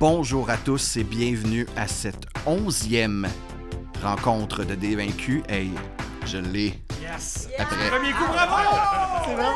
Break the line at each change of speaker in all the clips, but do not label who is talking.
Bonjour à tous et bienvenue à cette onzième rencontre de Dévaincus. Hey, je l'ai.
Yes!
Après,
Premier coup, bravo!
C'est vraiment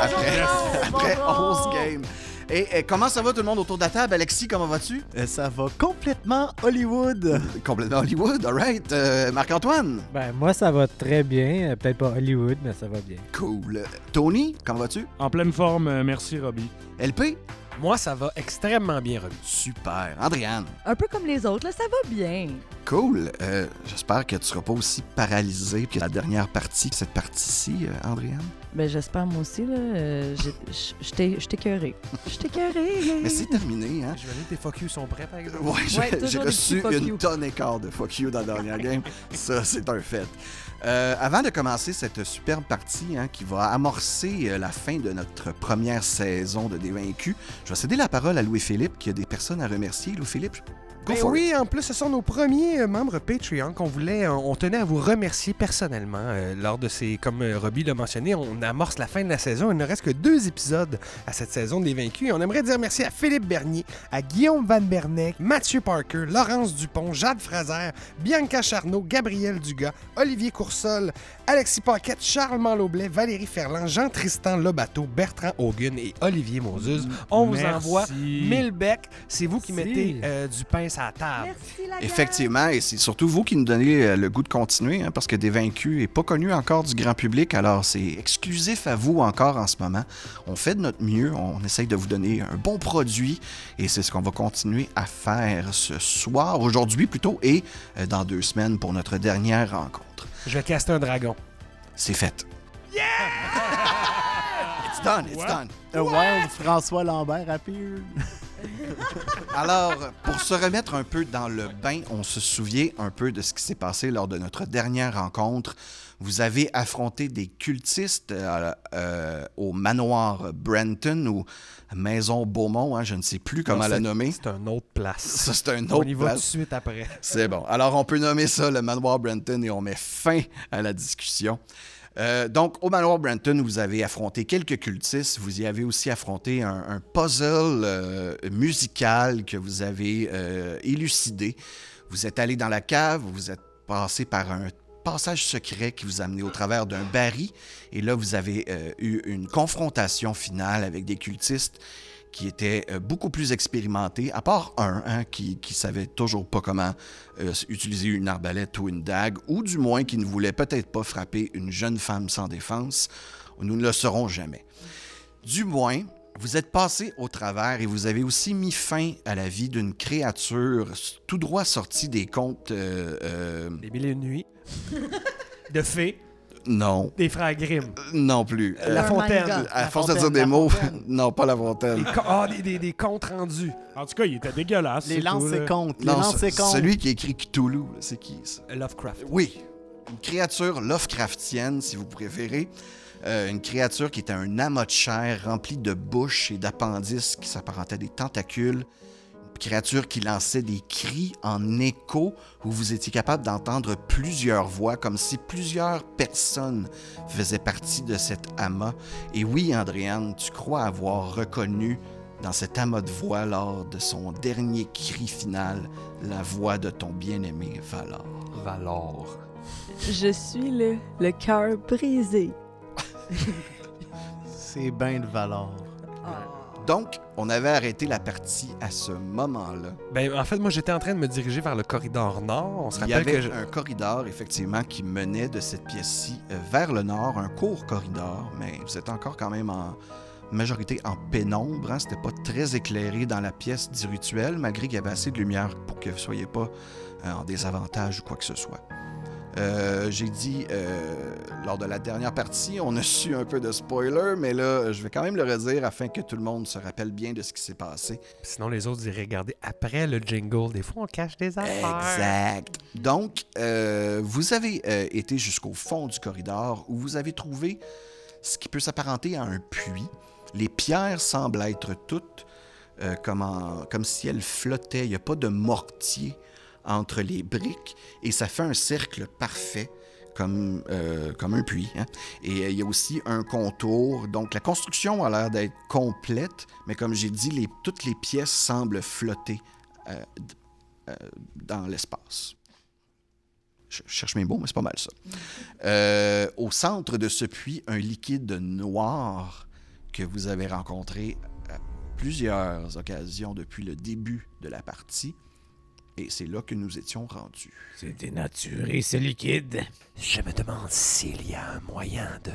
après,
Yes.
après
Bravo.
11 games. Et, et comment ça va tout le monde autour de la table? Alexis, comment vas-tu?
Euh, Ça va complètement Hollywood.
Complètement Hollywood, alright. Euh, Marc-Antoine?
Ben, moi, ça va très bien. Euh, Peut-être pas Hollywood, mais ça va bien.
Cool. Tony, comment vas-tu?
En pleine forme, merci Robbie.
LP?
Moi, ça va extrêmement bien, Robbie.
Super. Andréane?
Un peu comme les autres, là, ça va bien.
Cool. Euh, J'espère que tu seras pas aussi paralysé que la dernière partie, cette partie-ci, euh, Andréane.
Ben, j'espère, moi aussi, là. euh, j'ai- j- J'étais j'étais écœurée. J'étais écœurée.
Mais c'est terminé, hein?
J'imagine que tes fuck you sont prêts, par exemple.
Ouais, j'ai
Ouais,
reçu une
you.
tonne et quart de fuck you dans la dernière game. Ça, c'est un fait. Euh, avant de commencer cette superbe partie hein, qui va amorcer euh, la fin de notre première saison de Dévaincus, je vais céder la parole à Louis-Philippe qui a des personnes à remercier. Louis-Philippe,
Ben oui, en plus, ce sont nos premiers euh, membres Patreon qu'on voulait, on, on tenait à vous remercier personnellement euh, lors de ces, comme euh, Robbie l'a mentionné, on amorce la fin de la saison. Il ne reste que deux épisodes à cette saison des Vaincus. On aimerait dire merci à Philippe Bernier, à Guillaume Van Bernec, Mathieu Parker, Laurence Dupont, Jade Fraser, Bianca Charnot, Gabriel Dugas, Olivier Coursol, Alexis Paquette, Charles Manloblet, Valérie Ferland, Jean-Tristan Lobato, Bertrand Hogan et Olivier Moses. On vous envoie mille becs. C'est vous qui
Merci.
mettez euh, du pain à la table.
Merci, la gang.
Effectivement, et c'est surtout vous qui nous donnez euh, le goût de continuer, hein, parce que Dévaincus n'est pas connu encore du grand public, alors c'est exclusif à vous encore en ce moment. On fait de notre mieux, on essaye de vous donner un bon produit, et c'est ce qu'on va continuer à faire ce soir, aujourd'hui plutôt, et euh, dans deux semaines pour notre dernière rencontre.
Je vais caster un dragon.
C'est fait. It's done, it's
What?
done.
A wild François Lambert appeared.
Alors, pour se remettre un peu dans le bain, on se souvient un peu de ce qui s'est passé lors de notre dernière rencontre. Vous avez affronté des cultistes euh, euh, au manoir Brenton ou Maison Beaumont, hein, je ne sais plus comment
Non,
la
c'est-
nommer.
C'est une autre place.
Ça, c'est un
On
autre
y va tout de
place.
suite après.
C'est bon. Alors, on peut nommer ça le manoir Brenton et on met fin à la discussion. Euh, donc, au manoir Brenton, vous avez affronté quelques cultistes. Vous y avez aussi affronté un, puzzle euh, musical que vous avez euh, élucidé. Vous êtes allé dans la cave, vous êtes passé par un passage secret qui vous a au travers d'un baril. Et là, vous avez eu une confrontation finale avec des cultistes qui étaient euh, beaucoup plus expérimentés, à part un hein, qui, qui savait toujours pas comment euh, utiliser une arbalète ou une dague, ou du moins qui ne voulait peut-être pas frapper une jeune femme sans défense. Nous ne le saurons jamais. Du moins, vous êtes passé au travers et vous avez aussi mis fin à la vie d'une créature tout droit sortie des contes. euh, euh,
Des mille et une de fées.
Non,
Des frères Grimm.
non plus.
La
Un
Fontaine.
à
La
force de dire des
la
mots, non, pas la fontaine.
Des, co- ah, des, des, des comptes rendus.
En tout cas, il était dégueulasse.
Les lances et comptes. Les
Non,
lances et comptes.
celui qui écrit Cthulhu, c'est qui ça?
Lovecraft.
Oui, une créature Lovecraftienne, si vous préférez. Euh, une créature qui était un amas de chair rempli de bouches et d'appendices qui s'apparentait à des tentacules. Créature qui lançait des cris en écho où vous étiez capable d'entendre plusieurs voix, comme si plusieurs personnes faisaient partie de cet amas. Et oui, Andréane, tu crois avoir reconnu dans cet amas de voix lors de son dernier cri final la voix de ton bien-aimé Valor.
Valor.
Je suis le, le cœur brisé.
C'est bien de valeur.
Donc, on avait arrêté la partie à ce moment-là.
Ben, en fait, moi, j'étais en train de me diriger vers le corridor nord. On se
Il y
rappelle
avait
que je...
un corridor, effectivement, qui menait de cette pièce-ci euh, vers le nord, un court corridor, mais vous êtes encore quand même en majorité en pénombre. Hein? C'était pas très éclairé dans la pièce du rituel, malgré qu'il y avait assez de lumière pour que vous ne soyez pas euh, en désavantage ou quoi que ce soit. Euh, J'ai dit euh, lors de la dernière partie, on a su un peu de spoiler, mais là, je vais quand même le redire afin que tout le monde se rappelle bien de ce qui s'est passé.
Sinon, les autres iraient regarder après le jingle. Des fois, on cache des affaires.
Exact. Donc, euh, vous avez été jusqu'au fond du corridor où vous avez trouvé ce qui peut s'apparenter à un puits. Les pierres semblent être toutes euh, comme, en- comme si elles flottaient. Il n'y a pas de mortier entre les briques et ça fait un cercle parfait, comme, euh, comme un puits. hein. Et euh, il y a aussi un contour. Donc la construction a l'air d'être complète, mais comme j'ai dit, toutes les pièces semblent flotter euh, dans l'espace. Je cherche mes mots, mais c'est pas mal ça. Au centre de ce puits, un liquide noir que vous avez rencontré à plusieurs occasions depuis le début de la partie. Et c'est là que nous étions rendus.
C'est dénaturé, c'est liquide.
Je me demande s'il y a un moyen de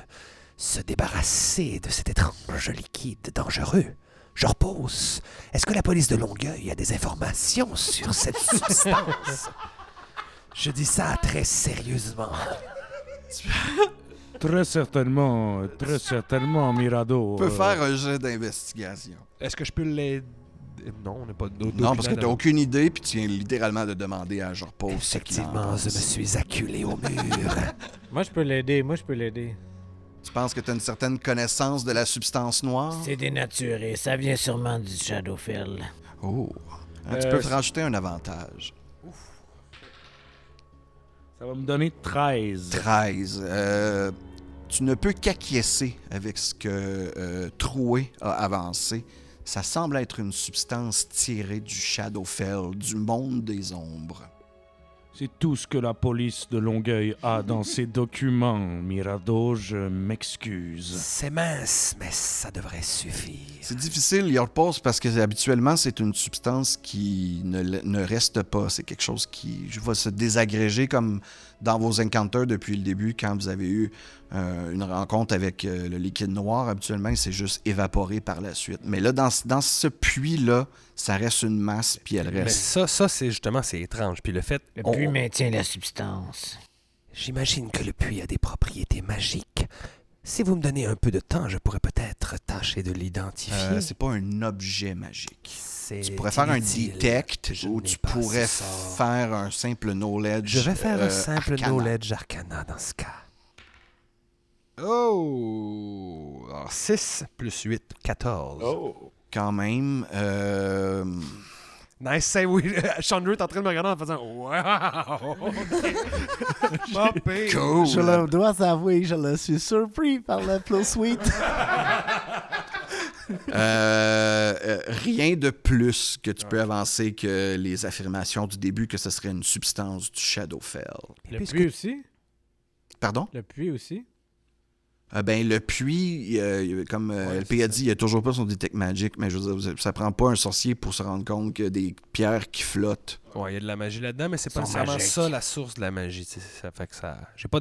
se débarrasser de cet étrange liquide dangereux. Je repose. Est-ce que la police de Longueuil a des informations sur cette substance? Je dis ça très sérieusement.
Très certainement, très certainement, Mirado.
On peut
euh,
faire un jet d'investigation.
Est-ce que je peux l'aider? Non, on n'est pas.
Non, parce que tu n'as aucune idée, puis tu viens littéralement de demander à qu'il en
Effectivement, je me suis acculé au mur.
Moi, je peux l'aider, moi, je peux l'aider.
Tu penses que tu as une certaine connaissance de la substance noire?
C'est dénaturé, ça vient sûrement du Shadowfell.
Oh. Hein, tu
Euh,
peux te rajouter un avantage.
Ça va me donner 13.
13. Euh, tu ne peux qu'acquiescer avec ce que euh, Troué a avancé. Ça semble être une substance tirée du Shadowfell, du monde des ombres.
C'est tout ce que la police de Longueuil a dans ses documents. Mirado, je m'excuse.
C'est mince, mais ça devrait suffire.
C'est difficile, il repose parce que habituellement, c'est une substance qui ne, ne reste pas. C'est quelque chose qui va se désagréger comme dans vos encounters depuis le début, quand vous avez eu euh, une rencontre avec euh, le liquide noir. Habituellement, il s'est juste évaporé par la suite. Mais là, dans, ce- dans ce puits-là, ça reste une masse, puis elle
Mais
reste.
ça, ça c'est justement, c'est étrange. Puis le fait,
Le
on-
puits maintient la substance.
J'imagine que le puits a des propriétés magiques. Si vous me donnez un peu de temps, je pourrais peut-être tâcher de l'identifier.
Euh, c'est pas un objet magique.
C'est
Tu pourrais faire un detect
Je
ou tu pourrais faire un simple knowledge.
Je vais faire un
euh,
simple
arcana.
knowledge arcana dans ce cas.
Oh! Alors, 6 plus 8, 14.
Quand même. euh,
Nice save, oui. Chandler est en train de me regarder en faisant Wow!
Cool.
Je le dois avouer, je le suis surpris par le plus sweet.
Euh, euh, rien de plus que tu peux avancer que les affirmations du début que ce serait une substance du Shadowfell.
Le
puisque-
puits aussi?
Pardon?
Le puits aussi?
Euh, ben, le puits, euh, comme euh,
Ouais,
LP a dit, il n'y a toujours pas son Detect Magic, mais je veux dire, ça prend pas un sorcier pour se rendre compte que des pierres qui flottent.
Ouais, il y a de la magie là-dedans, mais c'est pas nécessairement ça la source de la magie. Ça fait que ça. J'ai pas.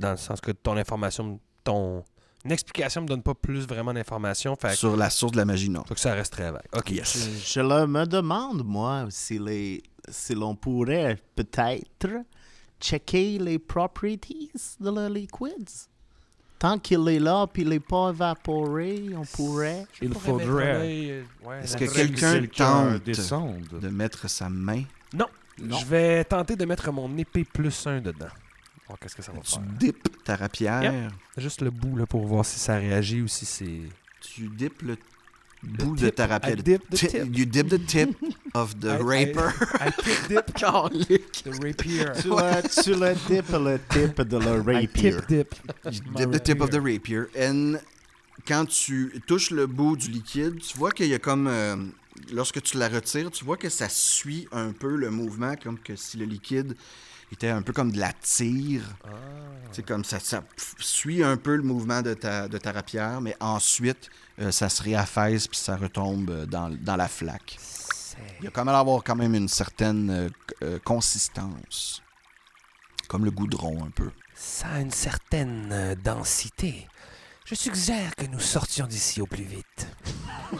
Dans le sens que ton information, ton. Une explication me donne pas plus vraiment d'informations. Fait que,
Sur la source de la magie, non.
faut que ça reste très vague. Ok.
Yes.
Je, je le me demande, moi, si, les, si l'on pourrait peut-être checker les properties de le liquide. Tant qu'il est là puis il n'est pas évaporé, on pourrait.
Il faudrait
euh, ouais,
Est-ce que
faudrait
quelqu'un tente de mettre sa main?
Je vais tenter de mettre mon épée plus 1 dedans. Voir qu'est-ce que ça va
Tu
faire.
dippes ta rapière?
Juste le bout là, pour voir si ça réagit ou si c'est.
Tu dippes le bout de
tip.
ta
I
rapière.
dip the
Ti-
tip.
You dip the tip of the
I- I-
raper.
I tip dip
Calique.
the rapier.
Tu le, tu le dippes le tip de
I
rapier.
tip dip.
You dip the tip of the rapier. And quand tu touches le bout du liquide, tu vois qu'il y a comme. euh, lorsque tu la retires, tu vois que ça suit un peu le mouvement, comme que si le liquide était un peu comme de la tire. C'est comme ça, suit un peu le mouvement de ta, de ta rapière, mais ensuite, euh, ça se réaffaisse puis ça retombe euh, dans, dans la flaque. Il y a quand même à avoir quand même une certaine euh, euh, consistance. Comme le goudron, un peu.
Ça a une certaine euh, densité. Je suggère que nous sortions d'ici au plus vite.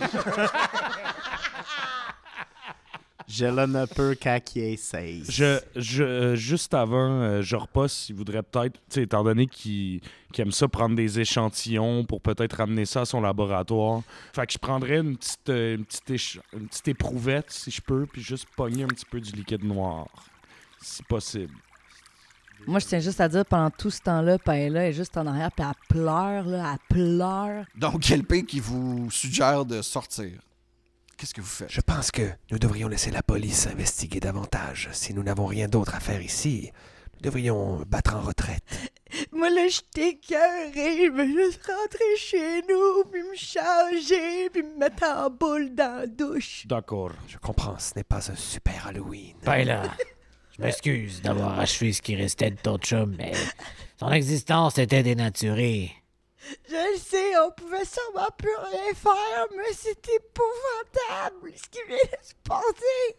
Je le ne peux qu'acquiescer.
Je, je, euh, juste avant, euh, je repasse, il voudrait peut-être, tu sais, étant donné qu'il qu'il aime ça prendre des échantillons pour peut-être ramener ça à son laboratoire. Fait que je prendrais une petite, euh, une petite, éch- une petite éprouvette, si je peux, puis juste pogner un petit peu du liquide noir, si possible.
Moi, je tiens juste à dire, pendant tout ce temps-là, Paella est juste en arrière, puis elle pleure, là, elle pleure.
Donc, quelqu'un qui vous suggère de sortir. Qu'est-ce que vous faites?
Je pense que nous devrions laisser la police investiguer davantage. Si nous n'avons rien d'autre à faire ici, Nous devrions battre en retraite.
Moi, là, je t'écœurée. Je veux juste rentrer chez nous, puis me changer, puis me mettre en boule dans la douche.
D'accord.
Je comprends, ce n'est pas un super Halloween.
Ben là, je m'excuse d'avoir achevé ce qui restait de ton chum, mais son existence était dénaturée.
Je le sais, on pouvait sûrement plus rien faire, mais c'est épouvantable ce qui vient de se passer.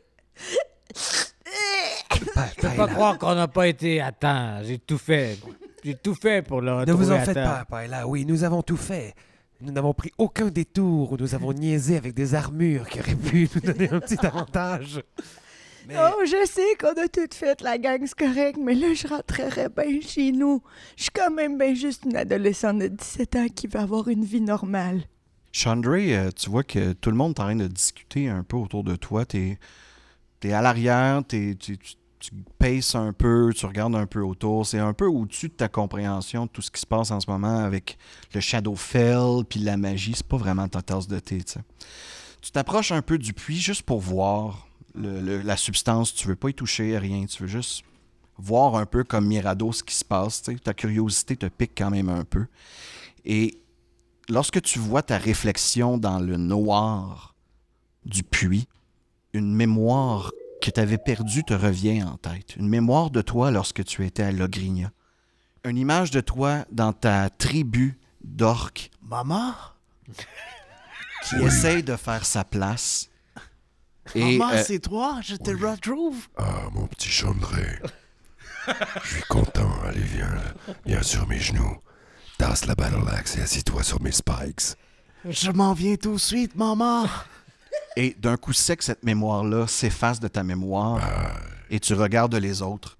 Je peux pas croire qu'on n'a pas été à temps. J'ai tout fait. J'ai tout fait pour le
Ne vous en faites pas, Paella. Oui, nous avons tout fait. Nous n'avons pris aucun détour où nous avons niaisé avec des armures qui auraient pu nous donner un petit avantage. Mais
Oh, je sais qu'on a tout fait, la gang, c'est correct, mais là, je rentrerai bien chez nous. Je suis quand même bien juste une adolescente de 17 ans qui veut avoir une vie normale.
Chandra, euh, tu vois que tout le monde est en train de discuter un peu autour de toi. Tu es, à l'arrière, t'es- tu, tu, paces un peu, tu regardes un peu autour. C'est un peu au-dessus de ta compréhension de tout ce qui se passe en ce moment avec le Shadowfell puis la magie. C'est pas vraiment ta tasse de thé. Tu t'approches un peu du puits juste pour voir le- le- la substance. Tu veux pas y toucher, rien. Tu veux juste voir un peu comme Mirado ce qui se passe. Ta curiosité te pique quand même un peu. Et lorsque tu vois ta réflexion dans le noir du puits, une mémoire que tu avais perdue te revient en tête. Une mémoire de toi lorsque tu étais à Logrinia. Une image de toi dans ta tribu d'orques
Maman?
qui essaye de faire sa place. Et
Maman,
euh,
c'est toi? Je te retrouve.
Ah, mon petit Chandré. Je suis content. Allez, viens, là. viens sur mes genoux. Tasse la battle axe et assis-toi sur mes spikes.
Je m'en viens tout de suite, maman.
et d'un coup sec, cette mémoire-là s'efface de ta mémoire et tu regardes les autres.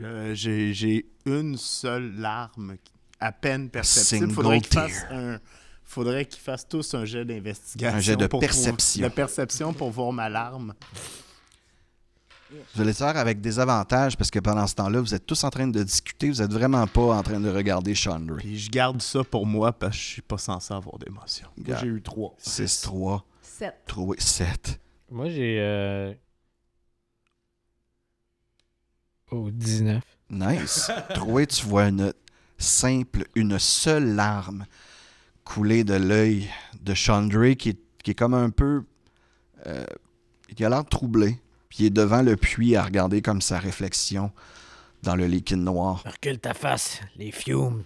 Euh, J'ai j'ai une seule larme à peine perceptible.
Single
Faudrait qu'ils
tear.
fassent un. Faudrait qu'ils fassent tous un jet d'investigation.
Un jet de
pour
perception.
de perception pour voir ma larme.
Vous allez le faire avec des avantages parce que pendant ce temps-là, vous êtes tous en train de discuter, vous êtes vraiment pas en train de regarder Chandra.
Puis je garde ça pour moi parce que je suis pas censé avoir d'émotion.
Moi, j'ai eu trois.
6, 3,
7.
3, 7.
Moi, j'ai. Euh... Oh, 19.
Nice. Troué, tu vois une simple, une seule larme couler de l'œil de Chandra qui est, qui est comme un peu. euh, il a l'air troublé. Puis il est devant le puits à regarder comme sa réflexion dans le liquide noir.
Recule ta face, les fumes.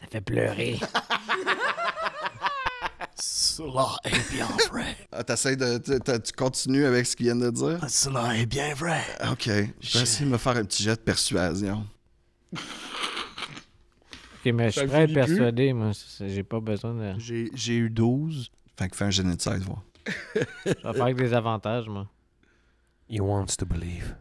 Ça fait pleurer.
Cela est bien vrai.
Ah, t'essayes de. tu- continues avec ce qu'il vient de dire?
Cela est bien vrai.
Ok. Je vais essayer de me faire un petit jet de persuasion.
Ok, mais je suis prêt à être
finit plus?
persuadé, moi. J'ai pas besoin de.
J'ai eu 12.
Fait que fais un d'insight, voir.
Je vais faire avec des avantages, moi.
He wants to believe.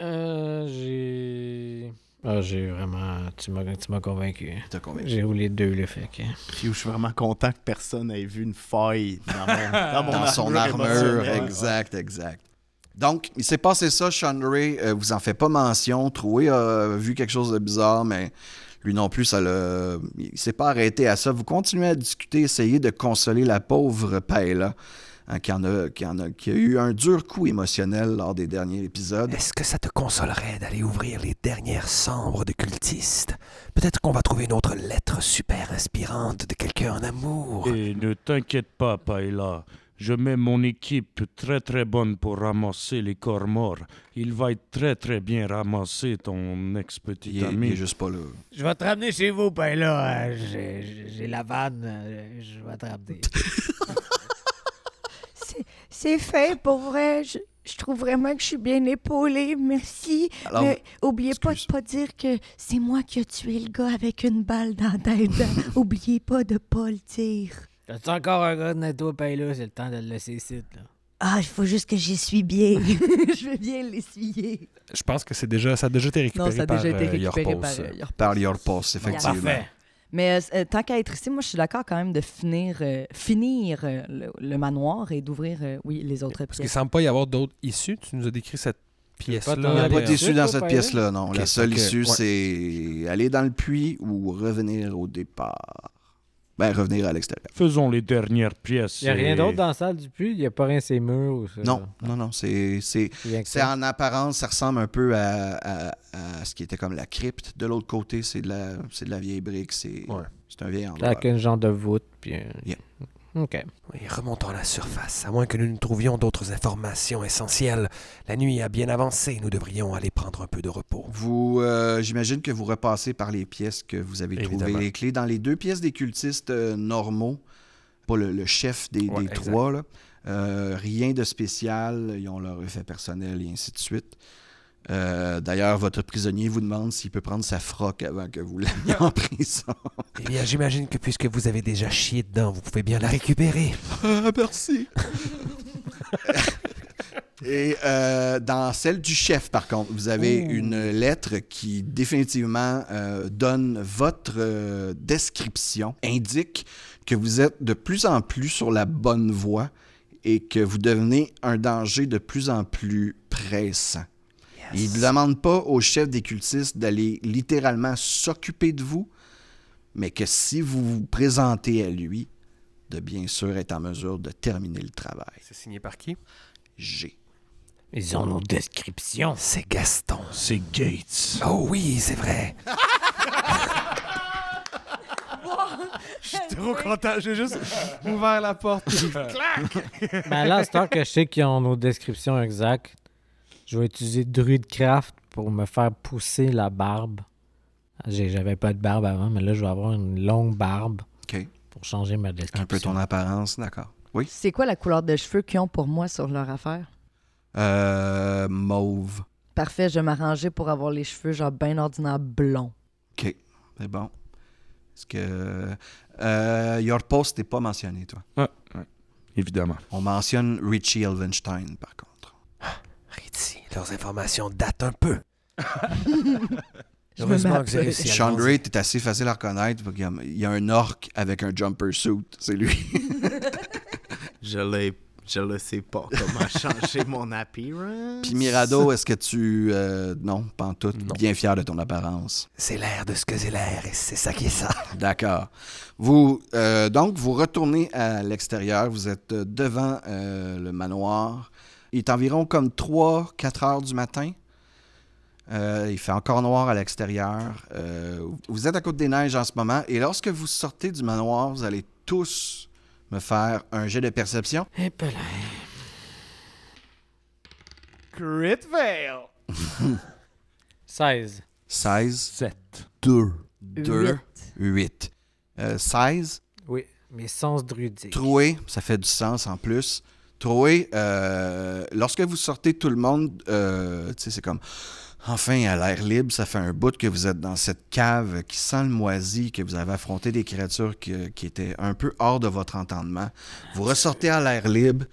Euh, j'ai. Ah, j'ai vraiment. Tu m'as tu m'as convaincu.
T'as convaincu.
J'ai roulé deux, le fait que.
Puis je suis vraiment content que personne ait vu une faille dans, mon, dans, mon
dans son armure. Exact, exact. Donc, il s'est passé ça, Sean Ray, euh, vous en faites pas mention. Troué a vu quelque chose de bizarre, mais lui non plus, ça l'a. Il s'est pas arrêté à ça. Vous continuez à discuter, essayer de consoler la pauvre Paella, hein, qui, en a, qui, en a, qui a eu un dur coup émotionnel lors des derniers épisodes.
Est-ce que ça te consolerait d'aller ouvrir les dernières chambres de cultistes Peut-être qu'on va trouver une autre lettre super inspirante de quelqu'un en amour.
Et ne t'inquiète pas, Paella. Je mets mon équipe très très bonne pour ramasser les corps morts. Il va être très très bien ramassé, ton ex-petit ami.
il est juste pas là.
Je vais te ramener chez vous, ben là. euh, j'ai- J'ai la vanne. euh, Je vais te ramener.
C'est- C'est fait, pour vrai. Je, je trouve vraiment que je suis bien épaulée. Merci.
Alors,
Mais oubliez pas de pas dire que c'est moi qui ai tué le gars avec une balle dans la tête. oubliez pas de pas le dire.
T'as-tu encore un gars de ben là? C'est le temps de le laisser ici, là.
Ah, il faut juste que j'essuie bien. je vais bien l'essuyer.
Je pense que c'est déjà, ça a déjà été récupéré
Non, ça a
par
déjà été
euh,
récupéré
Your
par
Pulse.
euh, Your
Par your pulse, effectivement.
Parfait.
Mais euh, tant qu'à être ici, moi, je suis d'accord quand même de finir, euh, finir euh, le, le manoir et d'ouvrir, euh, oui, les autres
Parce qu'il
pièces.
semble pas y avoir d'autres issues. Tu nous as décrit cette pièce-là.
Il n'y a pas d'issue dans cette pièce-là, non. La seule issue,
ouais.
c'est aller dans le puits ou revenir au départ. Ben, revenir à l'extérieur.
Faisons les dernières pièces.
Il n'y a rien d'autre dans la salle du puits? Il n'y a pas rien ces murs ou ça?
Non, non, non, c'est en apparence, ça ressemble un peu à, à- à ce qui était comme la crypte. De l'autre côté, c'est de la, c'est de la vieille brique, c'est
Ouais.
c'est un vieil endroit.
Avec un genre de voûte. Puis un-
Yeah.
OK.
Oui, remontons à la surface. À moins que nous ne trouvions d'autres informations essentielles. La nuit a bien avancé. Nous devrions aller prendre un peu de repos.
Vous, euh, j'imagine que vous repassez par les pièces que vous avez
Évidemment.
trouvé les clés. Dans les deux pièces des cultistes euh, normaux, pas le, le chef des,
Ouais,
des
exact.
trois, là, euh, rien de spécial. Ils ont leur effet personnel et ainsi de suite. Euh, D'ailleurs, votre prisonnier vous demande s'il peut prendre sa froc avant que vous l'ayez en prison.
Eh bien, j'imagine que puisque vous avez déjà chié dedans, vous pouvez bien la récupérer.
Ah, merci. Et euh, dans celle du chef, par contre, vous avez une lettre qui définitivement euh, donne votre euh, description, indique que vous êtes de plus en plus sur la bonne voie et que vous devenez un danger de plus en plus pressant. Il ne demande pas au chef des cultistes d'aller littéralement s'occuper de vous, mais que si vous vous présentez à lui, de bien sûr être en mesure de terminer le travail.
C'est signé par qui?
G.
Ils ont nos descriptions.
C'est Gaston.
C'est Gates.
Oh oui, c'est vrai.
Je suis trop content. J'ai juste ouvert la porte.
Ben là, c'est que je sais qu'ils ont nos descriptions exactes. Je vais utiliser Druidcraft pour me faire pousser la barbe. J'avais pas de barbe avant, mais là, je vais avoir une longue barbe
OK.
pour changer ma description.
Un peu ton apparence, d'accord. Oui.
C'est quoi la couleur de cheveux qu'ils ont pour moi sur leur affaire?
Euh, mauve.
Parfait, je vais m'arranger pour avoir les cheveux genre bien ordinaire blonds.
OK. C'est bon. Est-ce que. Euh, Your Post n'est pas mentionné, toi?
Ouais, ouais, évidemment.
On mentionne Richie Elvenstein, par contre.
Ritzy, leurs informations datent un peu.
Je
Heureusement
me
que j'ai
mets
réussi à
Sean Gray est assez facile à reconnaître. Il y a un orc avec un jumper suit. C'est lui.
Je l'ai. Je le sais pas comment changer mon appearance.
Puis Mirado, est-ce que tu. euh, non, pas en tout.
Non.
Bien fier de ton apparence?
C'est l'air de ce que c'est l'air, et c'est ça qui est ça.
D'accord. Vous, euh, donc, vous retournez à l'extérieur. Vous êtes euh, devant euh, le manoir. Il est environ comme 3-4 heures du matin. Euh, il fait encore noir à l'extérieur. Euh, vous êtes à Côte des Neiges en ce moment. Et lorsque vous sortez du manoir, vous allez tous me faire un jet de perception.
Et puis là,
Crit fail!
16.
16,
7.
2, 2,
Huit.
8. Euh, 16,
Oui, mes sens druidiques.
Troué, ça fait du sens en plus. Troué, euh, lorsque vous sortez tout le monde, euh, tu sais, c'est comme enfin à l'air libre, ça fait un bout que vous êtes dans cette cave qui sent le moisi, que vous avez affronté des créatures qui, qui étaient un peu hors de votre entendement. Vous ressortez à l'air libre.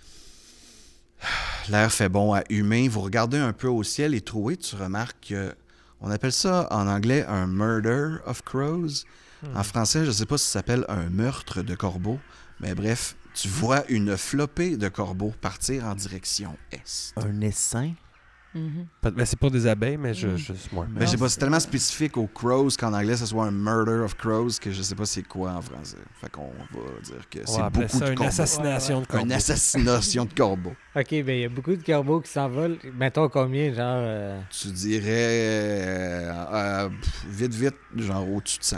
L'air fait bon à humain. Vous regardez un peu au ciel et Troué, tu remarques que on appelle ça en anglais un murder of crows. En français, je ne sais pas si ça s'appelle un meurtre de corbeaux, mais bref, tu vois une flopée de corbeaux partir en direction est.
Un essaim?
Ben, c'est pas des abeilles, mais je.
Mm.
je
je sais pas, c'est tellement spécifique aux crows qu'en anglais, ce soit un murder of crows que je sais pas c'est quoi en français. Fait qu'on va dire que c'est beaucoup
ça
de
une
corbeaux.
assassination de corbeaux.
Une assassination de corbeaux.
Ok, ben il y a beaucoup de corbeaux qui s'envolent. Mettons combien, genre. euh,
Tu dirais euh, euh, vite, vite, genre au-dessus de 100.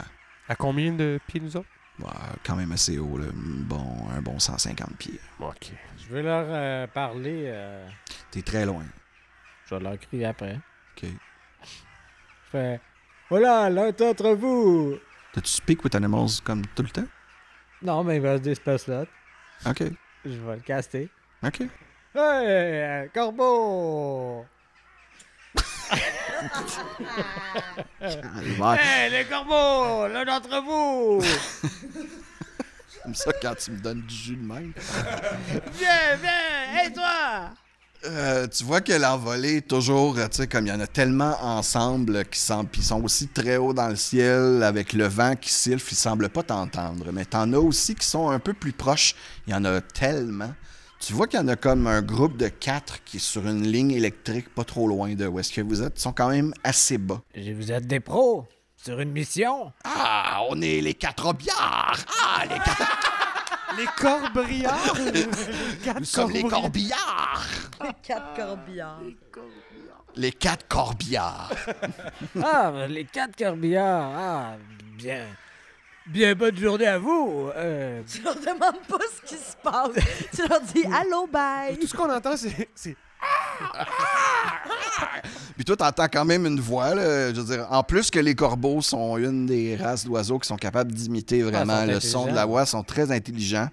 À combien de pieds nous autres?
Ouais, quand même assez haut, là. Bon, un bon 150 pieds.
Ok.
Je veux leur euh, parler. euh,
T'es très loin.
Je vais leur crier après.
OK.
Je fais. Voilà, l'un d'entre vous!
T'as-tu speak with animals comme tout le temps?
Non, mais il reste des spell slots.
OK.
Je vais le caster.
OK.
Hey, euh, corbeau! Hey, les corbeaux! L'un d'entre vous!
J'aime ça quand tu me donnes du jus de même.
Viens, viens! Hey, toi!
Euh, tu vois que l'envolée, toujours, euh, tu sais, comme il y en a tellement ensemble qui sont, puis ils sont aussi très haut dans le ciel, avec le vent qui siffle, ils semblent pas t'entendre. Mais t'en as aussi qui sont un peu plus proches. Il y en a tellement. Tu vois qu'il y en a comme un groupe de quatre qui est sur une ligne électrique pas trop loin de où est-ce que vous êtes. Ils sont quand même assez bas.
je- vous êtes des pros. Sur une mission?
Ah, on est les quatre robillards. Ah, les quatre...
Les corbriards! Quatre
Nous sommes les corbillards.
Quatre corbillards.
Les quatre corbillards.
Ah, les quatre corbillards. Ah, bien. Bien bonne journée à vous. Euh,
Tu leur demandes pas ce qui se passe. tu leur dis allô, bye.
Tout ce qu'on entend, c'est.
Puis toi, t'entends quand même une voix, là, je veux dire, en plus que les corbeaux sont une des races d'oiseaux qui sont capables d'imiter vraiment
Ah,
le son de la voix, sont très intelligents.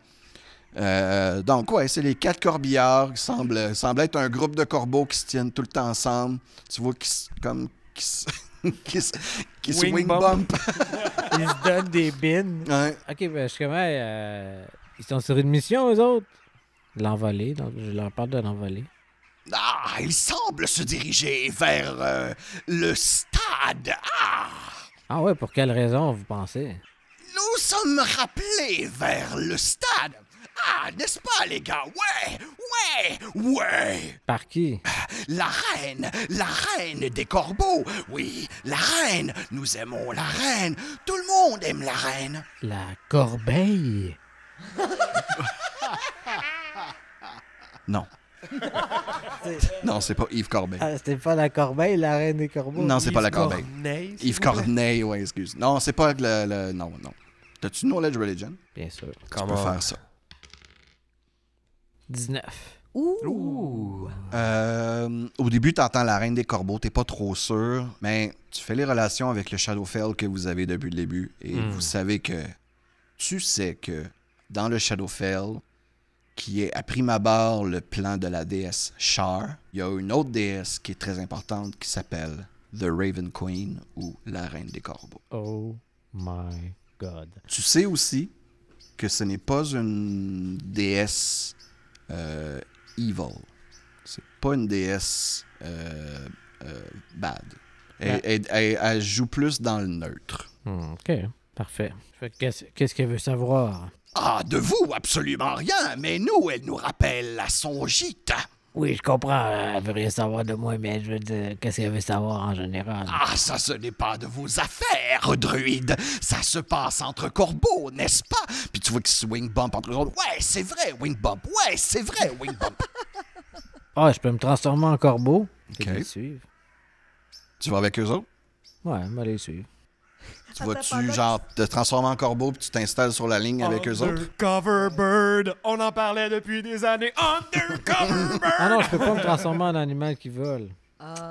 Euh, donc, ouais, c'est les quatre corbillards qui semblent, semblent être un groupe de corbeaux qui se tiennent tout le temps ensemble. Tu vois, qui comme. qui se, qui se, qui se
Wing
wing
bump.
bump.
ils se donnent des bines.
Ouais.
Ok, ben, je suis comme, hey, euh, ils sont sur une mission, eux autres. L'envolée, donc je leur parle de l'envolée.
Ah, ils semblent se diriger vers euh, le stade. Ah!
Ah ouais, pour quelle raison, vous pensez?
Nous sommes rappelés vers le stade. Ah, n'est-ce pas, les gars? Ouais, ouais, ouais.
Par qui?
La reine, la reine des corbeaux. Oui, la reine. Nous aimons la reine. Tout le monde aime la reine.
La corbeille?
Non. non, c'est pas Yves Corbeil.
Ah, c'était pas la corbeille, la reine des corbeaux?
non, c'est pas la
Yves
Corbeil.
Corneille,
Yves. Corneille, ouais, excuse. Non, c'est pas le, le- Non, non. T'as-tu Knowledge Religion?
Bien sûr.
Tu peux faire ça.
19.
Ouh.
Euh, au début, tu entends la reine des corbeaux, t'es pas trop sûr, mais tu fais les relations avec le Shadowfell que vous avez depuis le début et
Hmm.
vous savez que tu sais que dans le Shadowfell, qui est à prime abord le plan de la déesse Char, il y a une autre déesse qui est très importante qui s'appelle The Raven Queen ou la reine des corbeaux.
Oh my god.
Tu sais aussi que ce n'est pas une déesse euh, evil. C'est pas une déesse euh, euh, bad. Elle, elle- elle- elle joue plus dans le neutre.
Hmm, ok, parfait. Fait que Qu'est-ce qu'est-ce qu'elle veut savoir?
Ah, de vous, absolument rien, mais nous, elle nous rappelle à son gîte.
Oui, je comprends. Elle veut rien savoir de moi, mais je veux dire, qu'est-ce qu'elle veut savoir en général?
Ah, ça, ce n'est pas de vos affaires, druide. Ça se passe entre corbeaux, n'est-ce pas? Puis tu vois qu'ils se wing bump entre eux autres. Ouais, c'est vrai, wing bump. Ouais, c'est vrai, wing bump.
Ah, je peux me transformer en corbeau? Je vais
Ok.
les suivre.
tu vas avec eux autres?
Ouais, je vais les suivre.
Tu vas-tu, genre, te transformer en corbeau puis tu t'installes sur la ligne avec eux autres?
Undercover Bird, on en parlait depuis des années. Undercover Bird!
Ah non, je peux pas me transformer en animal qui vole.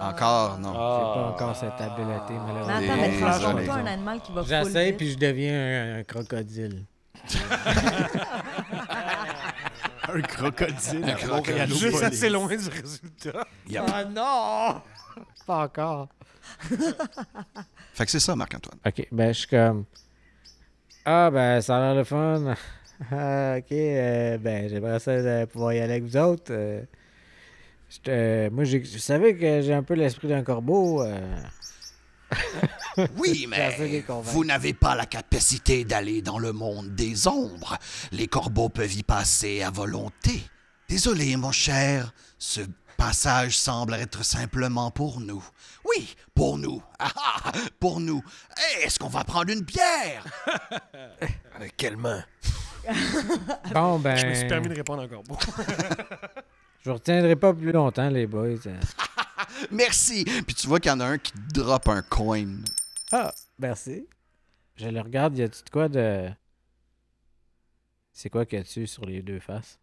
Encore, non.
J'ai pas encore cette habileté,
Mais
malheureusement.
attends, mais transforme pas un animal qui va full
J'essaie, puis je deviens un, un crocodile.
Un crocodile.
Un crocodile.
Juste assez loin du résultat.
Ah non! Pas encore.
Fait que c'est ça, Marc-Antoine.
Ok, ben je suis comme. Ah, ben ça a l'air le fun. Ah, ok, euh, ben j'aimerais ça euh, pouvoir y aller avec vous autres. euh. Euh, moi, j'ai- je savais que j'ai un peu l'esprit d'un corbeau. euh.
Oui, mais vous n'avez pas la capacité d'aller dans le monde des ombres. Les corbeaux peuvent y passer à volonté. Désolé, mon cher, ce passage semble être simplement pour nous. Oui, pour nous. Ah, ah, pour nous. Eh, Est-ce qu'on va prendre une bière?
Avec quelle main?
Bon, ben.
Je me suis permis de répondre encore. Bon.
Je vous retiendrai pas plus longtemps, les boys. euh.
Merci. Puis tu vois qu'il y en a un qui drop un coin.
Ah, merci. Je le regarde, y a-tu de quoi de. C'est quoi qu'il y a-tu sur les deux faces?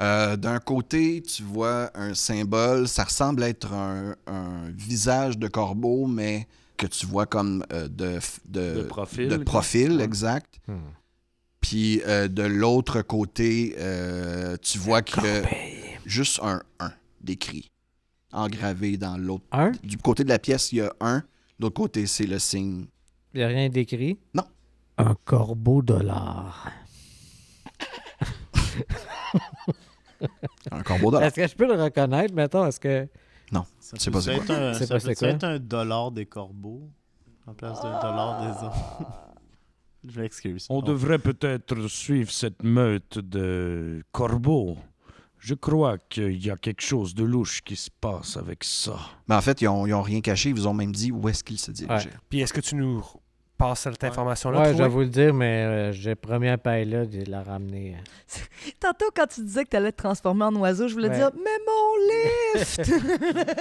Euh, D'un côté, tu vois un symbole, ça ressemble à être un, un visage de corbeau, mais que tu vois comme euh, de, de,
De profil,
de profil, exact.
Hmm.
Puis euh, de l'autre côté, euh, tu vois qu'il y a juste un 1 décrit, engravé dans l'autre.
Un?
Du côté de la pièce, il y a un. De l'autre côté, c'est le signe.
Y a rien d'écrit?
Non.
Un corbeau dollar.
Un corbeau dollar.
Est-ce que je peux le reconnaître, mettons? Est-ce que.
Ça
C'est
peut
pas c'est
être un,
C'est
ça
pas c'est
peut
quoi?
être un dollar des corbeaux en place d'un dollar des hommes. Je m'excuse.
On
Oh.
devrait peut-être suivre cette meute de corbeaux. Je crois qu'il y a quelque chose de louche qui se passe avec ça.
Mais en fait, ils n'ont rien caché. Ils vous ont même dit où est-ce qu'ils se dirigeaient.
Puis est-ce que tu nous passe cette information-là.
Ouais, je vais vous le dire, mais euh, j'ai promis à Paella de la ramener.
Tantôt, quand tu disais que tu allais te transformer en oiseau, je voulais
Ouais.
dire Mais mon lift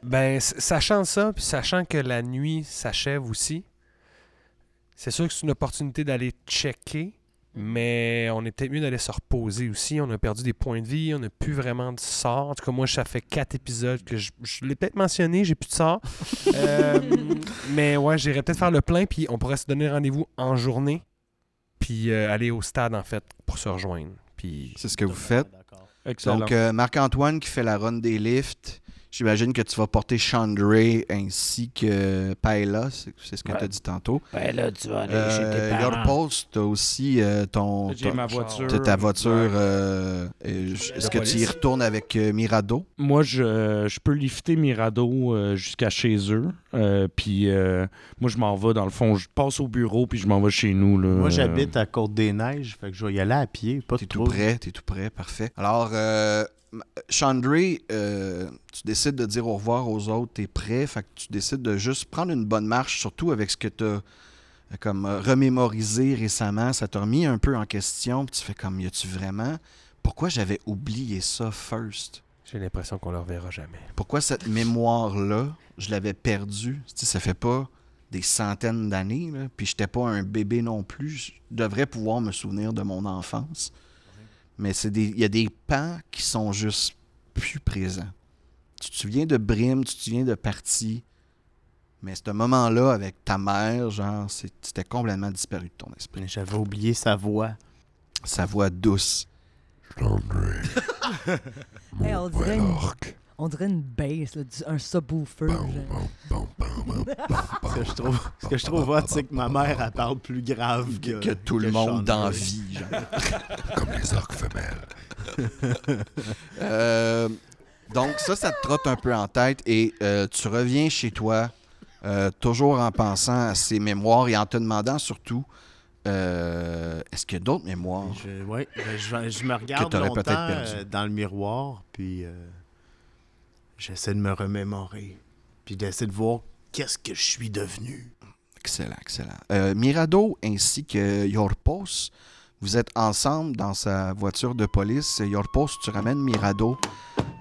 Ben, sachant ça, puis sachant que la nuit s'achève aussi, c'est sûr que c'est une opportunité d'aller checker, mais on est peut-être mieux d'aller se reposer aussi. On a perdu des points de vie, on n'a plus vraiment de sort. En tout cas, moi, ça fait quatre épisodes que je, je l'ai peut-être mentionné, j'ai plus de sort. Euh, mais ouais, j'irais peut-être faire le plein, puis on pourrait se donner rendez-vous en journée, puis euh, aller au stade, en fait, pour se rejoindre. Puis
C'est ce que vous faites.
Excellent.
Donc, euh, Marc-Antoine qui fait la run des lifts. J'imagine que tu vas porter Chandray ainsi que Paella, c'est ce que
Ouais.
tu as dit tantôt.
Paella, tu vas aller chez tes
Euh,
parents.
Your Post, tu as aussi euh, ton,
J'ai
ton-
ma voiture.
ta voiture.
Ouais.
euh, Est-ce que tu y retournes avec euh, Mirado?
Moi, je, je peux lifter Mirado euh, jusqu'à chez eux. Euh, puis euh, moi, je m'en vais, dans le fond. Je passe au bureau, puis je m'en vais chez nous. Là,
Moi,
Euh,
j'habite à Côte-des-Neiges, fait que je vais y aller à pied, pas
T'es tout prêt, t'es tout prêt, parfait. Alors, euh, Chandray, euh, tu décides de dire au revoir aux autres, t'es prêt, fait que tu décides de juste prendre une bonne marche, surtout avec ce que t'as euh, comme euh, remémorisé récemment, ça t'a remis un peu en question, puis tu fais comme, y a-tu vraiment, pourquoi j'avais oublié ça first?
j'ai l'impression qu'on le reverra jamais.
Pourquoi cette mémoire-là, je l'avais perdue? Tu sais, ça fait pas des centaines d'années, puis j'étais pas un bébé non plus. Je devrais pouvoir me souvenir de mon enfance. Mais c'est des, il y a des pans qui sont juste plus présents. Tu te souviens de Brim, tu te souviens de Parti, mais ce moment-là avec ta mère, genre, c'est- c'était complètement disparu de ton esprit.
J'avais oublié sa voix.
Sa voix douce.
Chandray.
Hey, on, dirait une,
Orc.
On dirait une bass, là, un subwoofer.
Bon,
genre.
bon, bon, bon, bon,
Ce que je trouve, ce que je trouve hot, c'est que ma mère, elle parle plus grave que,
Que tout le monde dans
Gray.
vie, genre.
comme les orques femelles.
Euh, donc, ça, ça te trotte un peu en tête et euh, tu reviens chez toi, euh, toujours en pensant à ces mémoires et en te demandant surtout euh, est-ce qu'il y a d'autres mémoires
Je, ouais, ben, je, je me regarde longtemps
peut-être
dans le miroir, puis euh, j'essaie de me remémorer, puis d'essayer de voir qu'est-ce que je suis devenu.
Excellent, excellent. Euh, Mirado ainsi que Yorpos, vous êtes ensemble dans sa voiture de police. Yorpos, tu ramènes Mirado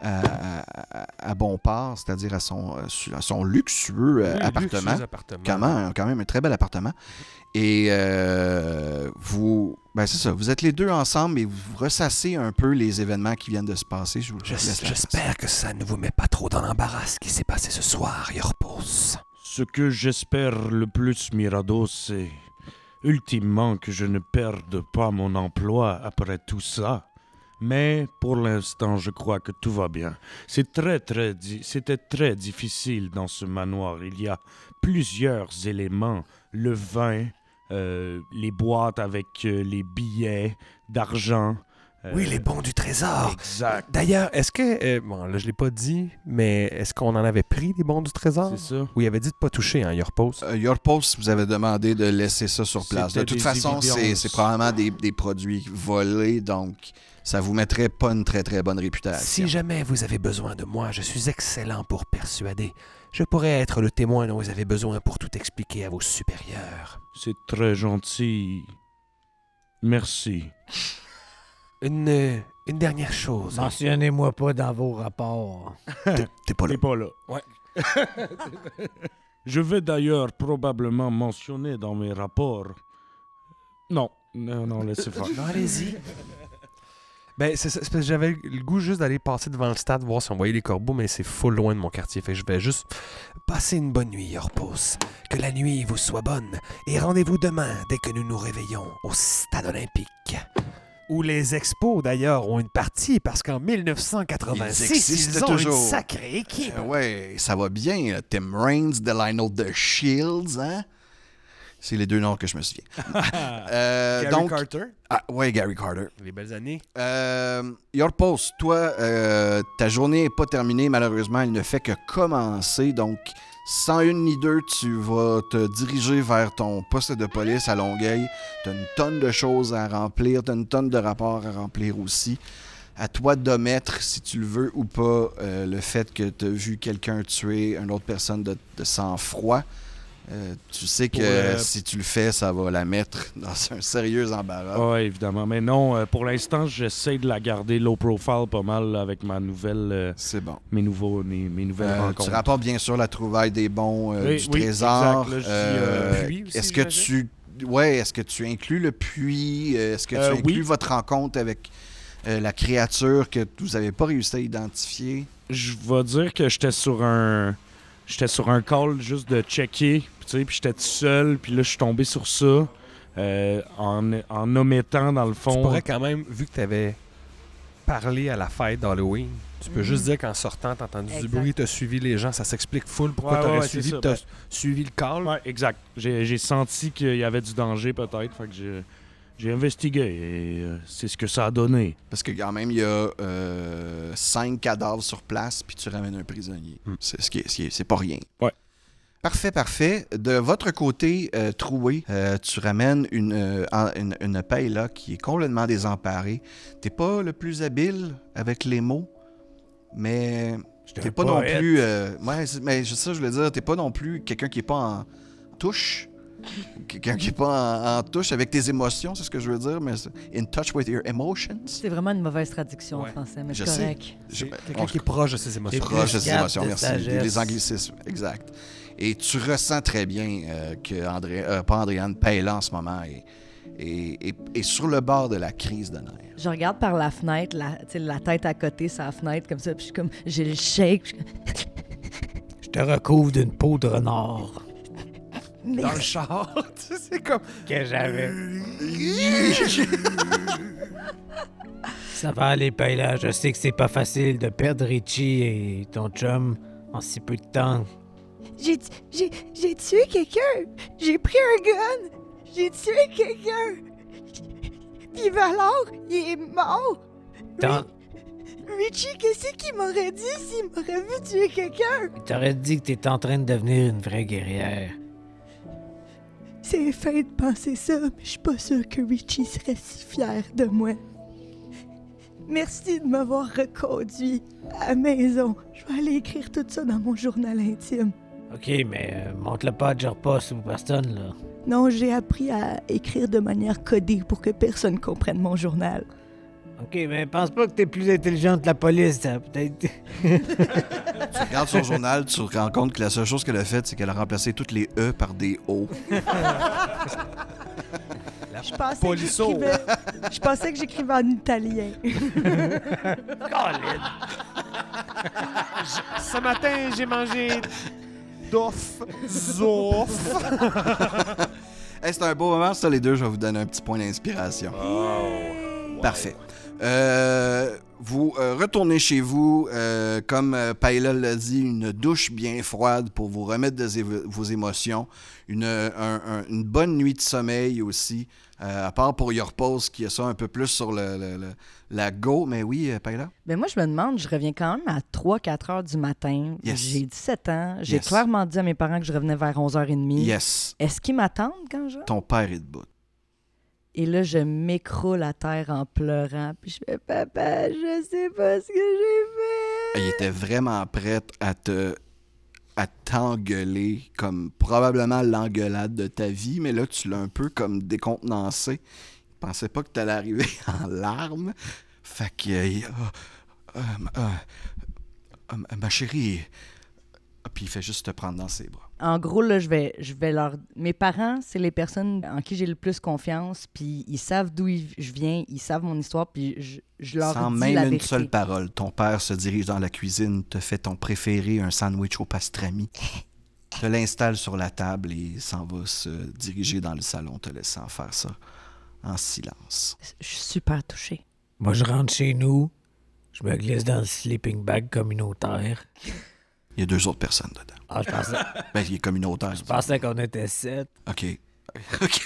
à, à- à bon port, c'est-à-dire à son, euh, à son luxueux euh,
Oui,
appartement.
luxueux appartement.
Comment, quand même un très bel appartement. Et euh, vous, ben c'est ça, vous êtes les deux ensemble et vous ressassez un peu les événements qui viennent de se passer. Je vous.
J'espère que ça ne vous met pas trop dans l'embarras ce qui s'est passé ce soir, Yorpos.
Ce que j'espère le plus, Mirado, c'est ultimement que je ne perde pas mon emploi après tout ça. Mais pour l'instant, je crois que tout va bien. C'est très, très, di- c'était très difficile dans ce manoir. Il y a plusieurs éléments le vin, euh, les boîtes avec euh, les billets d'argent. euh,
Oui, les bons du trésor.
Exact.
D'ailleurs, est-ce que. euh, bon, là, je l'ai pas dit, mais est-ce qu'on en avait pris des bons du trésor?
C'est ça.
Oui, il avait dit de pas toucher, hein, Yorpos.
Euh, Yorpos vous avez demandé de laisser ça sur place. De toute façon, c'est probablement des, des produits volés, donc ça vous mettrait pas une très très bonne réputation.
Si jamais vous avez besoin de moi, je suis excellent pour persuader. Je pourrais être le témoin dont vous avez besoin pour tout expliquer à vos supérieurs.
C'est très gentil. Merci.
Une, une dernière chose.
Mentionnez-moi pas dans vos rapports.
T'es t'es pas là.
T'es pas là.
Ouais.
Je vais d'ailleurs probablement mentionner dans mes rapports. Non, non, non, laissez faire.
Non, allez-y.
Ben, c'est ça, c'est parce que j'avais le goût juste d'aller passer devant le stade, voir si on voyait les corbeaux, mais c'est full loin de mon quartier. Fait que je vais juste.
Passez une bonne nuit, Yorpos. Que la nuit vous soit bonne. Et rendez-vous demain dès que nous nous réveillons au stade olympique. Où les expos, d'ailleurs, ont une partie parce qu'en 1986,
Ils existent
ils ont
toujours.
une sacrée équipe.
Euh, ouais, ça va bien. là. Tim Raines, Delino The Shields, hein? C'est les deux noms que je me souviens. Euh,
Gary
donc,
Carter,
ah, ouais, Gary Carter.
les belles années.
Euh, Your Post, toi, euh, ta journée n'est pas terminée, malheureusement, elle ne fait que commencer. Donc, sans une ni deux, tu vas te diriger vers ton poste de police à Longueuil. Tu as une tonne de choses à remplir, tu as une tonne de rapports à remplir aussi. À toi d'omettre, si tu le veux ou pas, le fait que tu as vu quelqu'un tuer une autre personne de, de sang-froid. Euh, tu sais que
le-
si tu le fais, ça va la mettre dans un sérieux embarras.
Oui, évidemment. Mais non, euh, pour l'instant, j'essaie de la garder low profile pas mal avec ma nouvelle, euh,
C'est bon.
mes, nouveaux, mes, mes nouvelles
Euh, tu
rencontres.
rapportes bien sûr la trouvaille des bons euh,
Oui,
du
oui,
trésor. Euh,
euh,
est-ce que tu ouais, est-ce que tu inclus le puits? Euh, Est-ce que tu
Euh,
inclus
oui.
votre rencontre avec euh, la créature que vous n'avez pas réussi à identifier?
Je vais dire que j'étais sur un... J'étais sur un call juste de checker, puis tu j'étais tout seul, puis là, je suis tombé sur ça, euh, en, en omettant, dans le
Tu
fond...
pourrais quand même, vu que tu avais parlé à la fête d'Halloween, tu peux juste dire qu'en sortant, t'as entendu du bruit, t'as suivi les gens, ça s'explique full pourquoi
Ouais,
t'aurais
ouais,
suivi, t'as
ben-
suivi le call.
Ouais, exact. J'ai j'ai senti qu'il y avait du danger, peut-être, fait que j'ai- j'ai investigué, et euh, c'est ce que ça a donné.
Parce que quand même, il y a euh, cinq cadavres sur place, puis tu ramènes un prisonnier.
Hmm.
C'est ce qui est- est- pas rien.
Ouais.
Parfait, parfait. De votre côté, euh, Troué, euh, tu ramènes une, euh, une, une paille là qui est complètement désemparée. T'es pas le plus habile avec les mots, mais t'es pas non plus. euh, ouais, c'est- mais c'est ça, je voulais dire, t'es pas non plus quelqu'un qui est pas en touche. Quelqu'un qui est pas en, en touche avec tes émotions, c'est ce que je veux dire, mais in touch with your emotions.
C'est vraiment une mauvaise traduction
Ouais.
en français, mais
Je
c'est correct.
Quelqu'un qui est proche de ses émotions.
proche de ses émotions, merci. Les anglicismes, exact. Et tu ressens très bien euh, que André, euh, pas Andréane Paella en ce moment est, est- est- est sur le bord de la crise de nerfs.
Je regarde par la fenêtre, la, la tête à côté, sa fenêtre, comme ça, puis je suis comme, j'ai le shake. puis je
te recouvre d'une peau de renard
comme,
Dans le char, tu sais, c'est comme...
que j'avais. Ça va aller, là. Je sais que c'est pas facile de perdre Richie et ton chum en si peu de temps.
J'ai, j'ai, j'ai tué quelqu'un. J'ai pris un gun. J'ai tué quelqu'un. Puis Valor, il est mort.
Tant-
Richie, qu'est-ce qu'il m'aurait dit s'il m'aurait vu tuer quelqu'un?
Il t'aurait dit que t'es en train de devenir une vraie guerrière.
C'est fin de penser ça, mais je suis pas sûre que Richie serait si fier de moi. Merci de m'avoir reconduit à la maison. Je vais aller écrire tout ça dans mon journal intime.
Ok, mais euh, montre-le pas à Jerpa sous personne, là.
Non, j'ai appris à écrire de manière codée pour que personne comprenne mon journal.
Ok, mais pense pas que t'es plus intelligent que la police, ça, peut-être.
Tu regardes son journal, tu te rends compte que la seule chose qu'elle a faite, c'est qu'elle a remplacé toutes les E par des O.
Je pensais que j'écrivais... Je pensais que j'écrivais en italien.
Ce matin, j'ai mangé... Doff, zoff.
Hey, c'est un beau moment, ça, les deux. Je vais vous donner un petit point d'inspiration. Parfait. Euh, vous euh, retournez chez vous, euh, comme Paella l'a dit, une douche bien froide pour vous remettre de vos émotions. Une, un- un- une bonne nuit de sommeil aussi. À part pour Your Pose, qui a ça un peu plus sur le, le- le- la go. Mais oui, Paella?
Ben moi, je me demande, je reviens quand même à 3-4 heures du matin.
Yes.
J'ai 17 ans. J'ai
Yes.
clairement dit à mes parents que je revenais vers 11h30.
Yes.
Est-ce qu'ils m'attendent quand je...
Ton père est debout.
Et là, je m'écroule à terre en pleurant. Puis je fais, papa, je sais pas ce que j'ai fait.
Il était vraiment prêt à te à t'engueuler comme probablement l'engueulade de ta vie, mais là tu l'as un peu comme décontenancé. Il pensait pas que tu allais arriver en larmes. Fait que euh, euh, euh, euh, ma chérie. Puis il fait juste te prendre dans ses bras.
En gros, là, je vais, je vais leur. Mes parents, c'est les personnes en qui j'ai le plus confiance, puis ils savent d'où je viens, ils savent mon histoire, puis je, je leur
Sans
dis
même
la
une
vérité.
seule parole, ton père se dirige dans la cuisine, te fait ton préféré, un sandwich au pastrami, te l'installe sur la table et s'en va se diriger dans le salon, te laissant faire ça en silence.
Je suis super touchée.
Moi, je rentre chez nous, je me glisse dans le sleeping bag communautaire.
Il y a deux autres personnes dedans.
Ah, je pensais,
Ben, il est communautaire.
je pensais qu'on était sept.
OK. OK.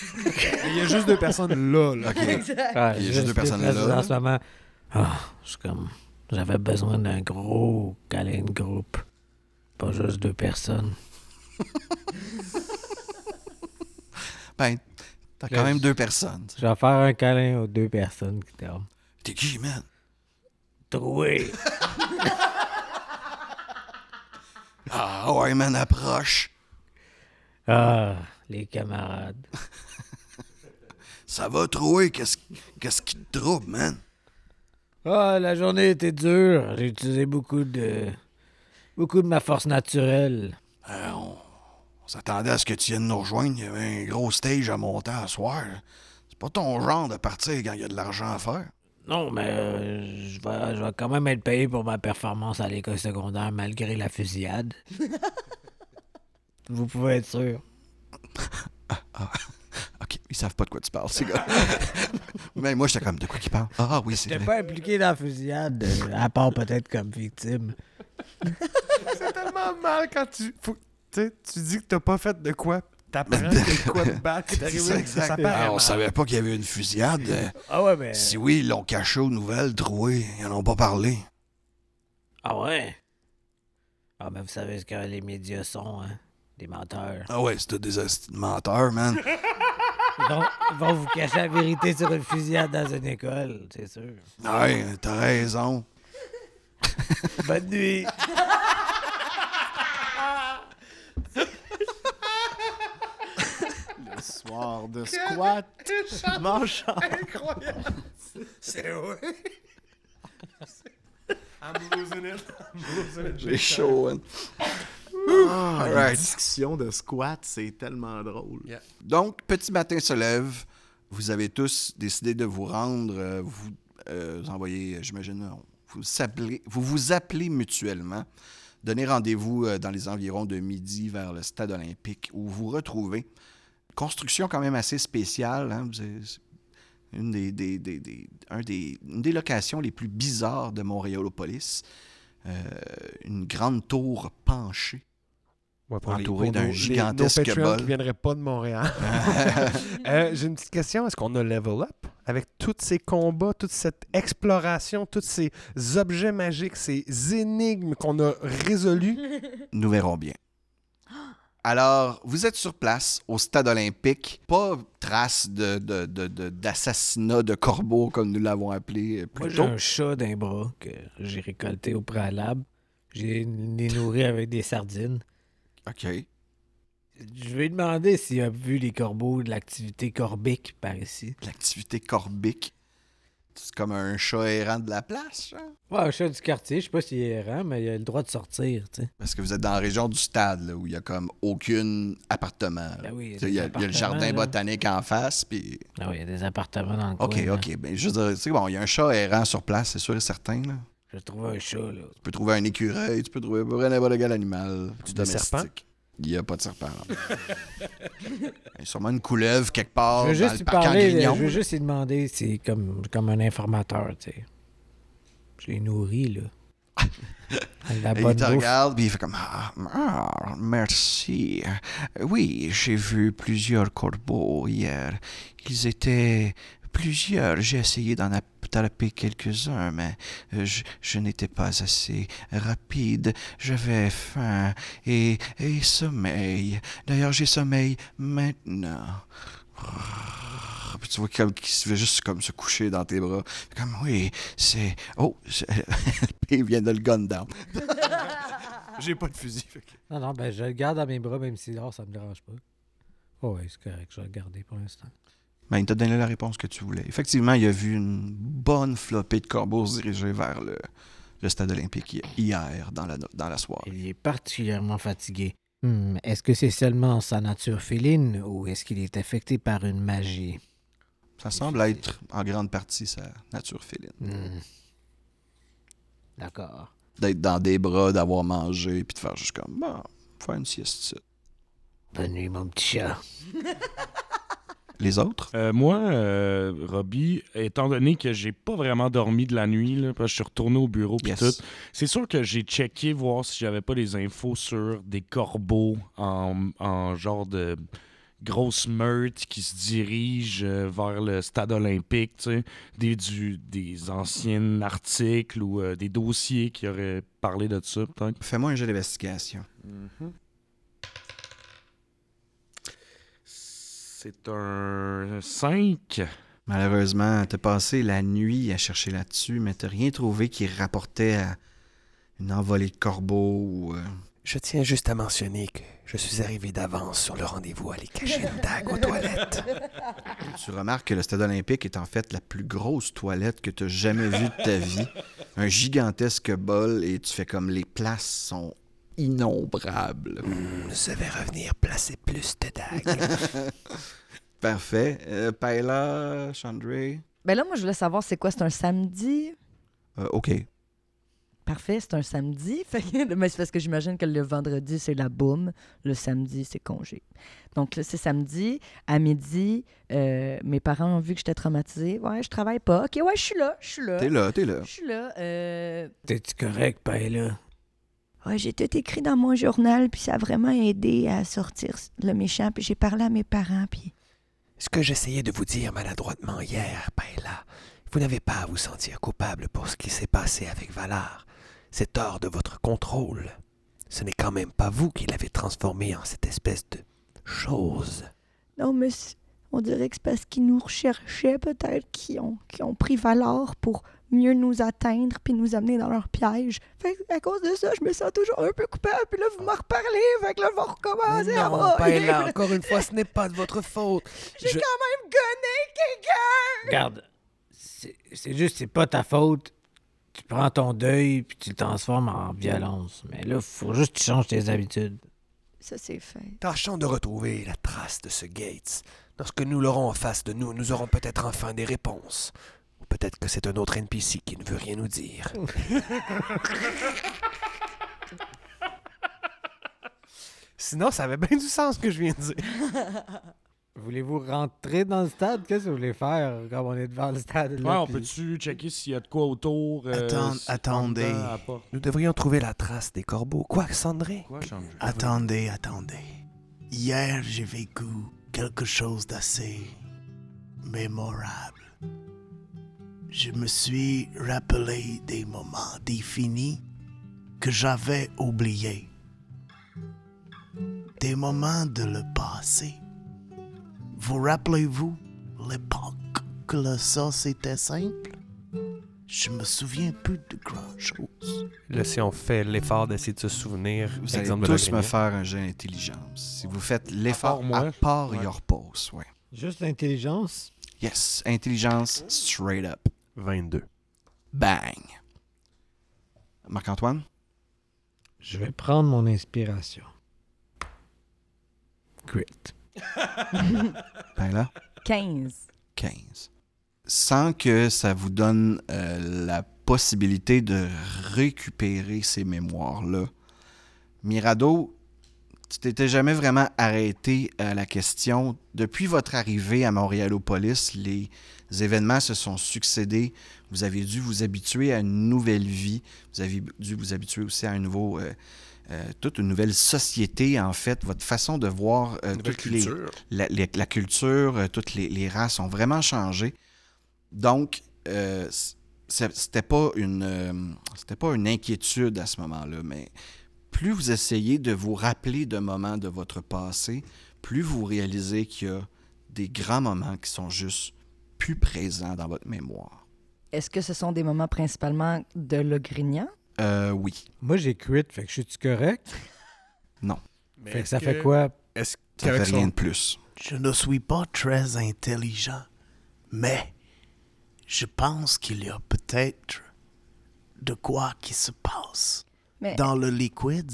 Il y a juste deux personnes là, là.
Ah,
Il y a juste deux personnes
personnes
là.
En ce moment, ah, je suis comme... J'avais besoin d'un gros câlin de groupe. Pas juste deux personnes.
Ben, t'as quand
Là,
même deux personnes.
Je vais faire un câlin aux deux personnes qui dorment.
T'es qui, man?
Troué.
Ah, ouais, man, approche.
Ah, les camarades.
Ça va, Troué? Qu'est-ce qui te trouble, man?
Ah, la journée était dure. J'ai utilisé beaucoup de. beaucoup de ma force naturelle.
Euh, on on s'attendait à ce que tu viennes nous rejoindre. Il y avait un gros stage à monter à soir. C'est pas ton genre de partir quand il y a de l'argent à faire.
Non, mais euh, je vais, je vais quand même être payé pour ma performance à l'école secondaire malgré la fusillade. Vous pouvez être sûr.
OK, ils savent pas de quoi tu parles, ces gars. Mais moi, j'étais comme, de quoi qu'ils parlent? Ah oui, c'est
J'étais pas impliqué dans la fusillade, euh, à part peut-être comme victime.
C'est tellement mal quand tu. faut- tu sais, tu dis que t'as pas fait de quoi. T'apprends de quoi de bad qui est
C'est
arrivé.
ça.
Ça
Ah, on savait pas qu'il y avait une fusillade.
Ah ouais, mais.
Si oui, ils l'ont caché aux nouvelles, troué. Ils en ont pas parlé.
Ah ouais? Ah, mais vous savez ce que les médias sont, hein? Des menteurs.
Ah ouais, c'était des menteurs, man.
Ils vont, ils vont vous cacher la vérité sur une fusillade dans une école, c'est sûr.
Ouais, t'as raison.
Bonne nuit!
Soir de squat. Manchard.
Incroyable. C'est vrai. I'm losing it. I'm losing it.
J'ai chaud, man.
Ah,
All right.
discussions de squat, c'est tellement drôle.
Donc, petit matin se lève. Vous avez tous décidé de vous rendre. euh, vous, euh, vous envoyez, j'imagine, vous, vous vous appelez mutuellement. Donnez rendez-vous euh, dans les environs de midi vers le stade olympique où vous vous retrouvez. Construction quand même assez spéciale. hein, Une des, des- des- des- un des, une des locations les plus bizarres de Montréalopolis. Euh, une grande tour penchée.
Ouais, pour les-
Entouré
pour
d'un
les-
gigantesque
nos Patreons
bol.
qui viendraient pas de Montréal. Euh, J'ai une petite question. Est-ce qu'on a level up avec tous ces combats, toute cette exploration, tous ces objets magiques, ces énigmes qu'on a résolues?
Nous verrons bien. Alors, vous êtes sur place au stade olympique. Pas trace de, de- de- de- d'assassinat de corbeaux, comme nous l'avons appelé euh,
Moi,
plus
j'ai
tôt.
un chat d'un bras que j'ai récolté au préalable. J'ai les nourri avec des sardines.
OK.
Je vais lui demander s'il a vu les corbeaux de l'activité corbique par ici.
L'activité corbique. C'est comme un chat errant de la place, genre?
Ouais, un chat du quartier, je sais pas s'il est errant, mais il a le droit de sortir, tu sais.
Parce que vous êtes dans la région du stade, là, où il y a comme aucun appartement.
Ben oui, il y a
Tu y, le jardin
là.
botanique en face, puis...
Ah oui, il y a des appartements dans le
OK,
coin. là.
OK. Ben, je veux dire, tu sais, bon, il y a un chat errant sur place, c'est sûr et certain, là.
Je trouve un chat, là.
Tu peux trouver un écureuil, tu peux trouver n'importe quel animal.
Des
domestique. Il n'y a pas de serpent. Il y a sûrement une couleuvre quelque part
Je veux
dans
juste
le
lui
parc en
parler, je veux juste lui demander, c'est comme, comme un informateur, tu sais. Je l'ai nourri, là. La
il te
bouffe.
regarde, puis il fait comme ah, ah, merci. Oui, j'ai vu plusieurs corbeaux hier. Ils étaient plusieurs. J'ai essayé d'en attraper quelques-uns, mais euh, je, je n'étais pas assez rapide. J'avais faim et, et sommeil. D'ailleurs, j'ai sommeil maintenant. Puis tu vois comme qu'il se fait juste comme se coucher dans tes bras. Comme oui, c'est. Oh, il vient de le gun down. J'ai pas de fusil. fait que-
Non, non, ben je le garde dans mes bras, même si dehors, ça me dérange pas. Oh, ouais, c'est correct, je vais le garder pour l'instant.
Ben, il t'a donné la réponse que tu voulais. Effectivement, il a vu une bonne flopée de corbeaux se diriger vers le, le stade olympique hi- hier, dans la, dans la soirée.
Il est particulièrement fatigué. Hmm, est-ce que c'est seulement sa nature féline ou est-ce qu'il est affecté par une magie?
Ça semble être en grande partie sa nature féline.
Hmm. D'accord.
D'être dans des bras, d'avoir mangé, puis de faire juste comme, bon, faire une sieste.
Bonne nuit, mon petit chat.
Les autres?
Euh, moi, euh, Robbie, étant donné que j'ai pas vraiment dormi de la nuit, là, parce que je suis retourné au bureau puis
Yes.
tout, c'est sûr que j'ai checké voir si j'avais pas des infos sur des corbeaux en, en genre de grosse meute qui se dirigent euh, vers le stade olympique, tu sais, des, du- des anciens articles ou euh, des dossiers qui auraient parlé de ça, peut-être.
Fais-moi un jeu d'investigation.
C'est un 5.
Malheureusement, t'as passé la nuit à chercher là-dessus, mais t'as rien trouvé qui rapportait à une envolée de corbeaux ou euh,
Je tiens juste à mentionner que je suis arrivé d'avance sur le rendez-vous à aller cacher une dague aux toilettes.
Tu remarques que le stade olympique est en fait la plus grosse toilette que tu as jamais vue de ta vie. Un gigantesque bol et tu fais comme les places sont innombrables.
Hmm, je vais revenir placer plus de dagues.
Parfait. Euh, Paella, Chandray.
Ben là, moi, je voulais savoir c'est quoi, c'est un samedi?
Euh, OK.
Parfait, c'est un samedi. Fait que- mais c'est parce que j'imagine que le vendredi, c'est la boum. Le samedi, c'est congé. Donc là, c'est samedi. À midi, euh, mes parents ont vu que j'étais traumatisée. Ouais, je travaille pas. OK, ouais, je suis là. Je suis là.
T'es là, t'es là.
Je suis là. Euh,
T'es-tu correct, Paella?
Ouais, j'ai tout écrit dans mon journal, puis ça a vraiment aidé à sortir le méchant. Puis j'ai parlé à mes parents, puis
Ce que j'essayais de vous dire maladroitement hier, Paella, vous n'avez pas à vous sentir coupable pour ce qui s'est passé avec Valar. C'est hors de votre contrôle. Ce n'est quand même pas vous qui l'avez transformé en cette espèce de chose.
Non, mais on dirait que c'est parce qu'ils nous recherchaient, peut-être, qui ont, qui ont pris valeur pour mieux nous atteindre puis nous amener dans leur piège. Fait à cause de ça, je me sens toujours un peu coupable. Puis là, vous m'en reparlez. Fait que là, recommencer à
non,
brailler.
Paella, encore une fois, ce n'est pas de votre faute.
J'ai
Je-
quand même gonné quelqu'un!
Regarde, c'est c'est juste, c'est pas ta faute. Tu prends ton deuil puis tu le transformes en violence. Mais là, faut juste que tu changes tes habitudes.
Ça, c'est fait.
Tâchons de retrouver la trace de ce Gates. Lorsque nous l'aurons en face de nous, nous aurons peut-être enfin des réponses. Ou peut-être que c'est un autre NPC qui ne veut rien nous dire.
Sinon, ça avait bien du sens ce que je viens de dire.
Voulez-vous rentrer dans le stade? Qu'est-ce que vous voulez faire quand on est devant le stade?
Ouais, on
puis-
peut-tu checker s'il y a de quoi autour? euh, si-
attendez.
Nous devrions trouver la trace des corbeaux. Quoi, Sandré?
Quoi?
Attendez, attendez. Hier, j'ai vécu quelque chose d'assez mémorable. Je me suis rappelé des moments définis que j'avais oubliés. Des moments de le passé. Vous rappelez-vous l'époque que le ça c'était simple? Je me souviens plus de grand chose.
Là, si on fait l'effort d'essayer de se souvenir,
Vous allez
de
tous me faire un jeu d'intelligence. Si vous faites l'effort à part
Ouais.
your pose, ouais.
Juste l'intelligence?
Yes, intelligence straight up.
22.
Bang. Marc-Antoine?
Je vais prendre mon inspiration. Crit.
Ben là,
15.
15. Sans que ça vous donne euh, la possibilité de récupérer ces mémoires-là, Mirado, tu t'étais jamais vraiment arrêté à la question. Depuis votre arrivée à Montréalopolis, les événements se sont succédés. Vous avez dû vous habituer à une nouvelle vie. Vous avez dû vous habituer aussi à un nouveau, euh, euh, toute une nouvelle société, en fait. Votre façon de voir euh, les,
culture.
la, les- la culture, euh, toutes les, les races ont vraiment changé. Donc, c'était pas une c'était pas une inquiétude à ce moment-là, mais plus vous essayez de vous rappeler de moments de votre passé, plus vous réalisez qu'il y a des grands moments qui sont juste plus présents dans votre mémoire.
Est-ce que ce sont des moments principalement de le grignant?
Euh, oui.
Moi, j'ai crit, fait que je suis correct?
Mais
Fait que ça fait quoi?
Est-ce
Ça fait
son-
rien de plus.
Je ne suis pas très intelligent, mais je pense qu'il y a peut-être de quoi qui se passe
Mais,
dans le liquide.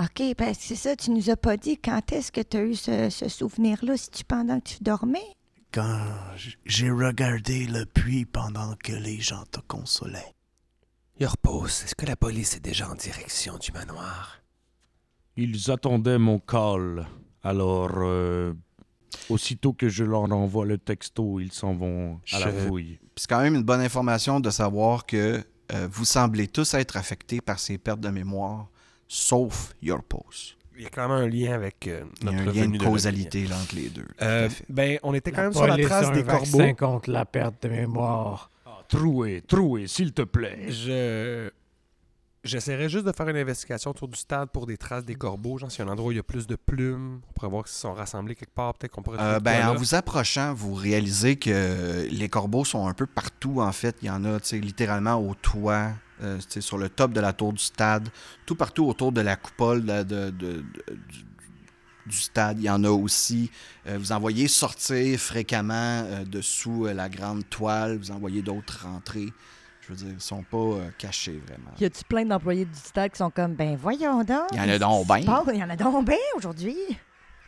OK, ben c'est ça, tu nous as pas dit quand est-ce que tu as eu ce, ce souvenir-là, si tu pendant que tu dormais?
Quand j'ai regardé le puits pendant que les gens te consolaient.
Yorpos, est-ce que la police est déjà en direction du manoir?
Ils attendaient mon call. Alors, euh, aussitôt que je leur envoie le texto, ils s'en vont à la fouille.
C'est quand même une bonne information de savoir que euh, vous semblez tous être affectés par ces pertes de mémoire, sauf your pose.
Il y a clairement un lien avec euh,
Il y a
notre
un lien de
de
causalité là, entre les deux.
Euh, ben, on était quand
La
même sur la trace des corbeaux.
contre la perte de mémoire.
Troué, troué, s'il te plaît.
Je... J'essaierai juste de faire une investigation autour du stade pour des traces des corbeaux. Genre, s'il y a un endroit où il y a plus de plumes, on pourrait voir s'ils sont rassemblés quelque part. Peut-être qu'on pourrait
Euh, ben, en vous approchant, vous réalisez que les corbeaux sont un peu partout, en fait. Il y en a, tu sais, littéralement au toit, euh, tu sais, sur le top de la tour du stade, tout partout autour de la coupole de- de- de- de- du, du stade. Il y en a aussi. Euh, vous en voyez sortir fréquemment euh, dessous la grande toile. Vous en voyez d'autres rentrer. Je veux dire, ils sont pas euh, cachés vraiment.
Y a-tu plein d'employés du stade qui sont comme, ben voyons donc.
Il y en a donc ben.
Bon, il y en a donc bien aujourd'hui.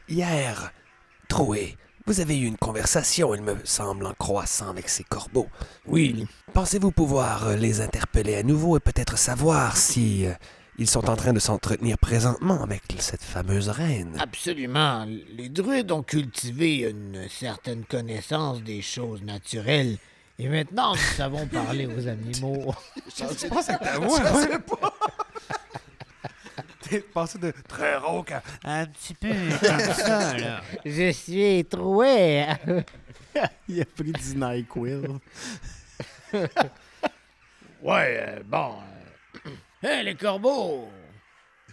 Hier, Troué, vous avez eu une conversation, il me semble, en croissant avec ces corbeaux.
Oui.
Pensez-vous pouvoir euh, les interpeller à nouveau et peut-être savoir si euh, ils sont en train de s'entretenir présentement avec cette fameuse reine?
Absolument. Les druides ont cultivé une certaine connaissance des choses naturelles. Et maintenant, nous savons parler aux animaux.
Je pense que c'était à moi. ouais. T'es passé de très rauque à un petit peu comme ça, là.
Je suis troué.
Il a pris du NyQuil.
Ouais, euh, bon. euh, Hé, les corbeaux!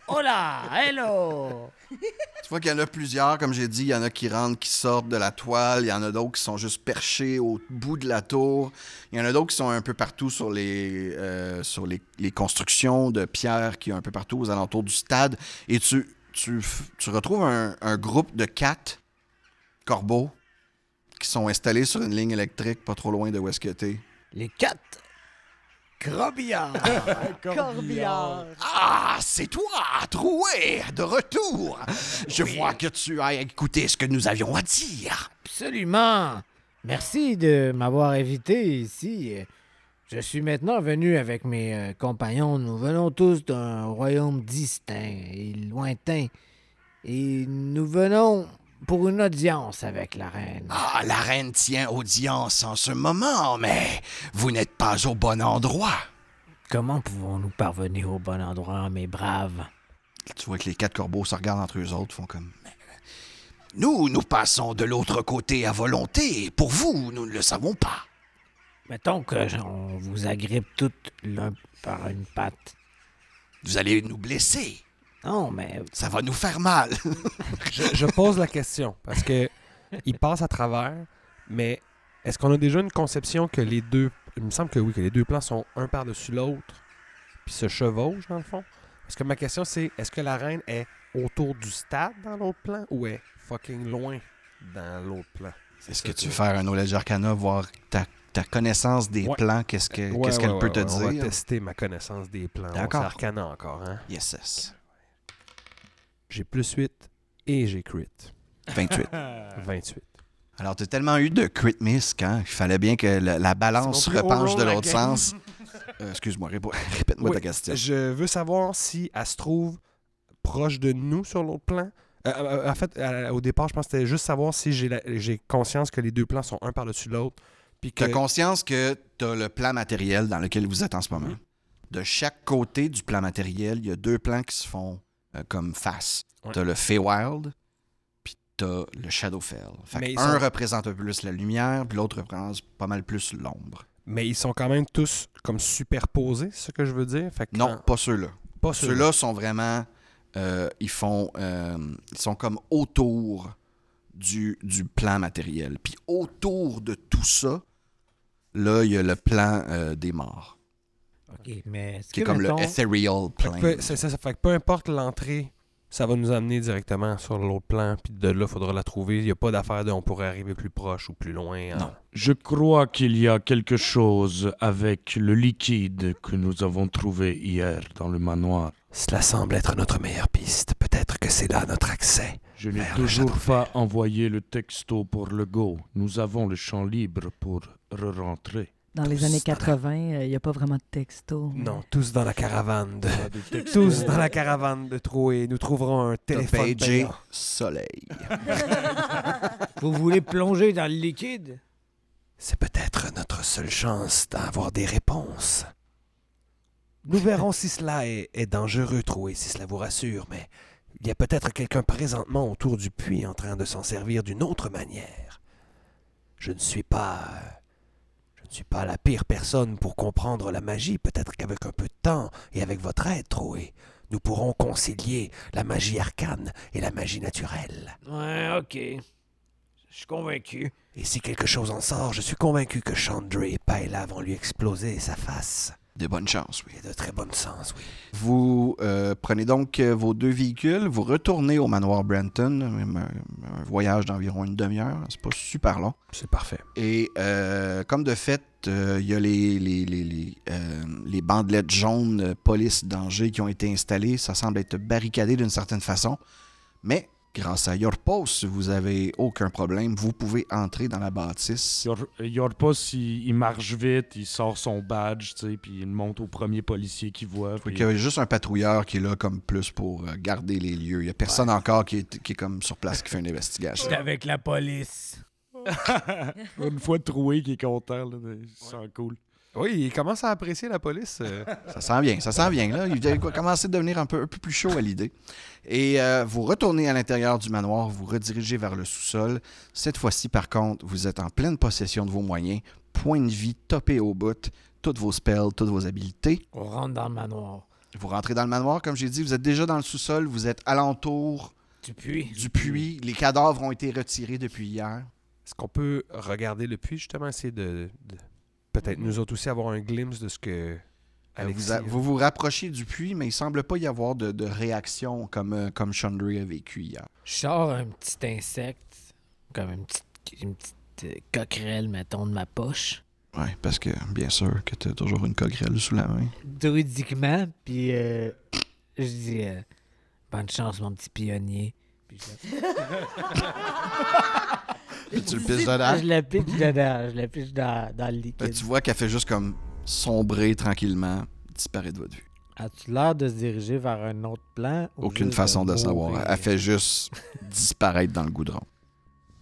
Hola! Hello!
Tu vois qu'il y en a plusieurs, comme j'ai dit, il y en a qui rentrent, qui sortent de la toile, il y en a d'autres qui sont juste perchés au bout de la tour, il y en a d'autres qui sont un peu partout sur les, euh, sur les, les constructions de pierre qui sont un peu partout aux alentours du stade, et tu, tu, tu retrouves un, un groupe de quatre corbeaux qui sont installés sur une ligne électrique pas trop loin de où est-ce que t'es.
Les quatre?
Corbillard.
Ah, c'est toi, Troué, de retour. Je vois que tu as écouté ce que nous avions à dire.
Absolument! Merci de m'avoir invité ici. Je suis maintenant venu avec mes euh, compagnons. Nous venons tous d'un royaume distinct et lointain. Et nous venons pour une audience avec la reine.
Ah, la reine tient audience en ce moment, mais vous n'êtes pas au bon endroit.
Comment pouvons-nous parvenir au bon endroit, mes braves?
Tu vois que les quatre corbeaux se regardent entre eux autres, font comme. Nous, nous passons de l'autre côté à volonté. Pour vous, nous ne le savons pas.
Mettons que on vous agrippe toutes l'un par une patte.
Vous allez nous blesser.
Non, mais
Ça va nous faire mal.
Je, je pose la question parce que il passe à travers, mais est-ce qu'on a déjà une conception que les deux. Il me semble que oui, que les deux plans sont un par-dessus l'autre, puis se chevauchent dans le fond? Parce que ma question c'est est-ce que la reine est autour du stade dans l'autre plan ou est fucking loin dans l'autre plan?
Est-ce que tu veux faire un knowledge arcana, voir ta, ta connaissance des
Ouais.
plans, qu'est-ce
Ouais, ouais,
qu'elle peut te
ouais, On va
dire?
tester ma connaissance des plans.
D'accord.
Arcana encore, hein?
Yes, yes.
J'ai plus 8 et j'ai crit.
28.
28.
Alors, tu as tellement eu de crit miss quand il fallait bien que la, la balance repenche de l'autre sens. Euh, Excuse-moi, répète-moi
Oui,
ta question.
Je veux savoir si elle se trouve proche de nous sur l'autre plan. Euh, euh, en fait, au départ, je pense que c'était juste savoir si j'ai conscience que les deux plans sont un par-dessus l'autre. Puis
Tu
que.
as conscience que tu as le plan matériel dans lequel vous êtes en ce moment.
Mhm.
De chaque côté du plan matériel, il y a deux plans qui se font euh, comme face.
Ouais.
Tu as le Feywild, puis tu as le Shadowfell. Fait
Mais
un
sont-
représente un peu plus la lumière, puis l'autre représente pas mal plus l'ombre.
Mais ils sont quand même tous comme superposés, c'est ce que je veux dire? Fait que
Non,
quand-
pas ceux-là.
pas
Ceux-là sont vraiment. euh, ils font. euh, ils sont comme autour du, du plan matériel. Puis autour de tout ça, là, il y a le plan des morts.
OK, mais est-ce
Qui est
que,
comme
mettons,
le ethereal
Fait que
plane.
c'est ça, ça fait que peu importe l'entrée, ça va nous amener directement sur l'autre plan. Puis de là, il faudra la trouver. Il n'y a pas d'affaire de on pourrait arriver plus proche ou plus loin. hein.
Non.
Je crois qu'il y a quelque chose avec le liquide que nous avons trouvé hier dans le manoir.
Cela semble être notre meilleure piste. Peut-être que c'est là notre accès.
Je n'ai toujours pas envoyé le texto pour le go. Nous avons le champ libre pour re-rentrer.
Dans les
Tous
années
dans la-
80, il n'y a pas vraiment de texto.
Non, tous dans la caravane de...
Texto.
Tous dans la caravane de Troué. Nous trouverons un téléphone payant.
soleil.
vous voulez plonger dans le liquide?
C'est peut-être notre seule chance d'avoir des réponses.
Nous verrons si cela est, est dangereux, Troué, si cela vous rassure, mais il y a peut-être quelqu'un présentement autour du puits en train de s'en servir d'une autre manière. Je ne suis pas... Je ne suis pas la pire personne pour comprendre la magie. Peut-être qu'avec un peu de temps et avec votre aide, Troué, nous pourrons concilier la magie arcane et la magie naturelle.
Ouais, OK. Je suis convaincu.
Et si quelque chose en sort, je suis convaincu que Chandra et Paella vont lui exploser sa face.
De bonnes chances, oui.
De très bonne sens, oui.
Vous euh, prenez donc euh, vos deux véhicules, vous retournez au manoir Brenton, un, un voyage d'environ une demi-heure, c'est pas super long.
C'est parfait.
Et euh, comme de fait, euh, il y a les, les, les, les, les bandelettes jaunes police danger qui ont été installées. Ça semble être barricadé d'une certaine façon. Mais grâce à Yorpos, vous avez aucun problème. Vous pouvez entrer dans la bâtisse.
Yor- Yorpos, il, il marche vite, il sort son badge, tu sais, puis il monte au premier policier qu'il voit. Puis-
qu'il y a juste un patrouilleur qui est là comme plus pour euh, garder les lieux. Il n'y a personne encore qui est, qui est comme sur place qui fait une investigation.
Avec la police.
Une fois troué, qui est content, là, il sent cool.
Oui, il commence à apprécier la police. euh.
Ça sent bien, ça sent bien. Là. Il a commencé à devenir un peu, un peu plus chaud à l'idée. Et euh, vous retournez à l'intérieur du manoir, vous redirigez vers le sous-sol. Cette fois-ci, par contre, vous êtes en pleine possession de vos moyens. Point de vie topé au bout, toutes vos spells, toutes vos habiletés.
On rentre dans le manoir.
Vous rentrez dans le manoir, comme j'ai dit, vous êtes déjà dans le sous-sol, vous êtes alentour
Du puits.
du puits. Les cadavres ont été retirés depuis hier.
Est-ce qu'on peut regarder le puits, justement, essayer de, de- peut-être nous autres aussi avoir un glimpse de ce que Alexis
vous, a-
a-
vous vous rapprochez du puits, mais il semble pas y avoir de, de réaction comme, euh, comme Chandra a vécu hier.
Je sors un petit insecte, comme une petite, une petite euh, coquerelle, mettons, de ma poche.
Oui, parce que bien sûr que tu as toujours une coquerelle sous la main.
Druidiquement, puis euh, je dis euh, bonne chance, mon petit pionnier. Puis je,
Puis tu le pisses dedans?
je le pitch dedans, je le pitch dans, dans le
Là,
liquide.
tu vois qu'elle fait juste comme sombrer tranquillement, disparaître de votre vue.
As-tu l'air de se diriger vers un autre plan? ou
Aucune
juste
façon de
mourir?
savoir. Elle fait juste disparaître dans le goudron.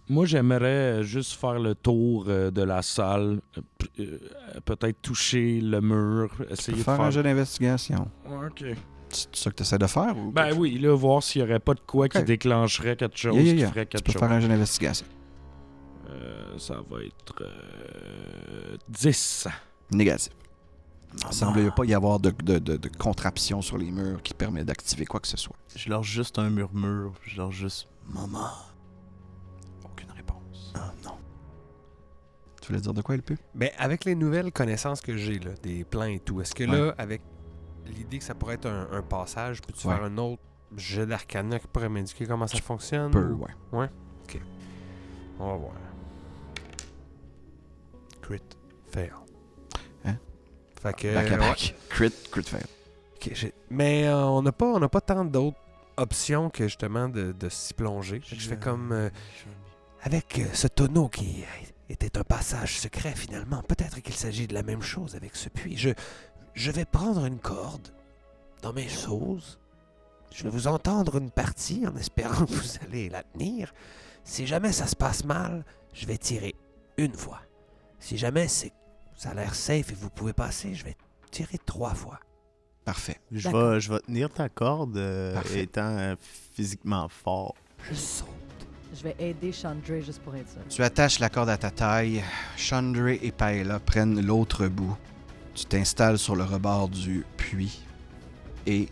Moi, j'aimerais juste faire le tour euh, de la salle, euh, p- euh, peut-être toucher le mur,
Tu peux
essayer de
faire
faire...
un jeu d'investigation.
OK.
C'est ça que tu essaies de faire? Ou
Ben oui, là, voir s'il n'y aurait pas de quoi qui
Ok.
déclencherait quelque chose,
Yeah, yeah,
qui ferait
Tu
quelque
peux
chose.
faire un jeu d'investigation.
Euh, ça va être euh, 10.
Négatif. Il semble pas y avoir de, de, de- de contraption sur les murs qui permet d'activer quoi que ce soit.
Je lance juste un murmure. Je lance juste.
Maman. Aucune réponse. Ah non. Tu voulais dire de quoi, LP?
Ben, avec les nouvelles connaissances que j'ai, là, des plans et tout, est-ce que là, avec l'idée que ça pourrait être un, un passage, peux-tu
Ouais.
faire un autre jeu d'arcana qui pourrait m'indiquer comment ça fonctionne?
Peu,
ou-
ouais.
On va voir. Crit. Fail.
Hein?
Fait que...
Back
ouais.
back. Crit, crit fail.
Mais euh, on n'a pas, on n'a pas tant d'autres options que justement de, de s'y plonger. Fait que je fais comme... euh,
Avec euh, ce tonneau qui était un passage secret finalement, peut-être qu'il s'agit de la même chose avec ce puits. Je, je vais prendre une corde dans mes choses. Je vais vous entendre une partie en espérant que vous allez la tenir. Si jamais ça se passe mal, je vais tirer une fois. Si jamais c'est ça a l'air safe et vous pouvez passer, je vais tirer trois fois.
Parfait.
Je
D'accord.
vais, je vais tenir ta corde euh,
Parfait.
étant euh, physiquement fort.
Je saute.
Je vais aider Chandra juste pour être sûr.
Tu attaches la corde à ta taille. Chandra et Paella prennent l'autre bout. Tu t'installes sur le rebord du puits. Et,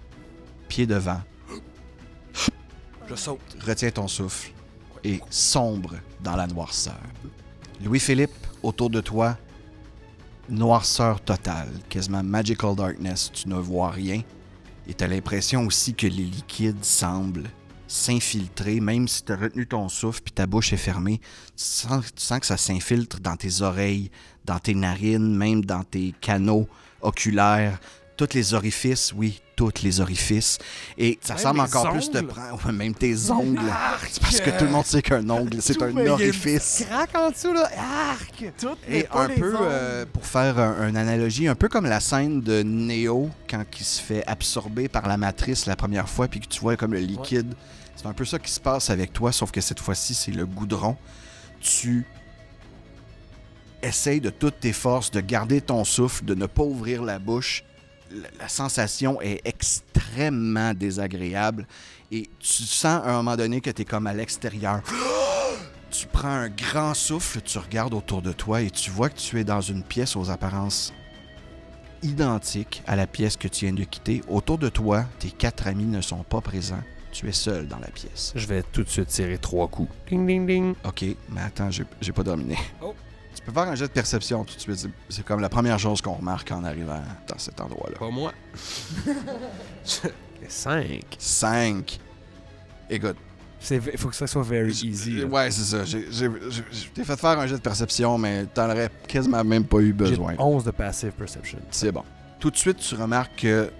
pied devant,
Je saute.
retiens ton souffle et sombre dans la noirceur. Louis-Philippe, autour de toi, noirceur totale, quasiment magical darkness, tu ne vois rien. Et tu as l'impression aussi que les liquides semblent s'infiltrer, même si tu as retenu ton souffle puis ta bouche est fermée. Tu sens, tu sens que ça s'infiltre dans tes oreilles, dans tes narines, même dans tes canaux oculaires. Tous les orifices, oui, tous les orifices. Et ça
Même
semble encore plus te prendre. Même tes ongles. Parce que tout le monde sait qu'un ongle, c'est un orifice.
Craque en dessous, là. Arc!
Et un peu, euh, pour faire un- une analogie, un peu comme la scène de Neo quand il se fait absorber par la matrice la première fois, puis que tu vois comme le liquide. C'est un peu ça qui se passe avec toi, sauf que cette fois-ci, c'est le goudron. Tu essayes de toutes tes forces de garder ton souffle, de ne pas ouvrir la bouche. La, sensation est extrêmement désagréable et tu sens à un moment donné que tu es comme à l'extérieur. Tu prends un grand souffle, tu regardes autour de toi et tu vois que tu es dans une pièce aux apparences identiques à la pièce que tu viens de quitter. Autour de toi, tes quatre amis ne sont pas présents. Tu es seul dans la pièce.
Je vais tout de suite tirer trois coups. Ding, ding, ding.
Ok, mais attends, j'ai j'ai pas terminé.
Oh.
Tu peux faire un jet de perception tout de suite. C'est- comme la première chose qu'on remarque en arrivant dans cet endroit-là.
Pas moi. 5.
5. Écoute,
Il faut que ça soit very easy. là.
Ouais, c'est ça. Je t'ai fait faire un jet de perception, mais t'en aurais quasiment même pas eu
J'ai
besoin.
11 de passive perception.
C'est bon. Tout de suite, tu remarques que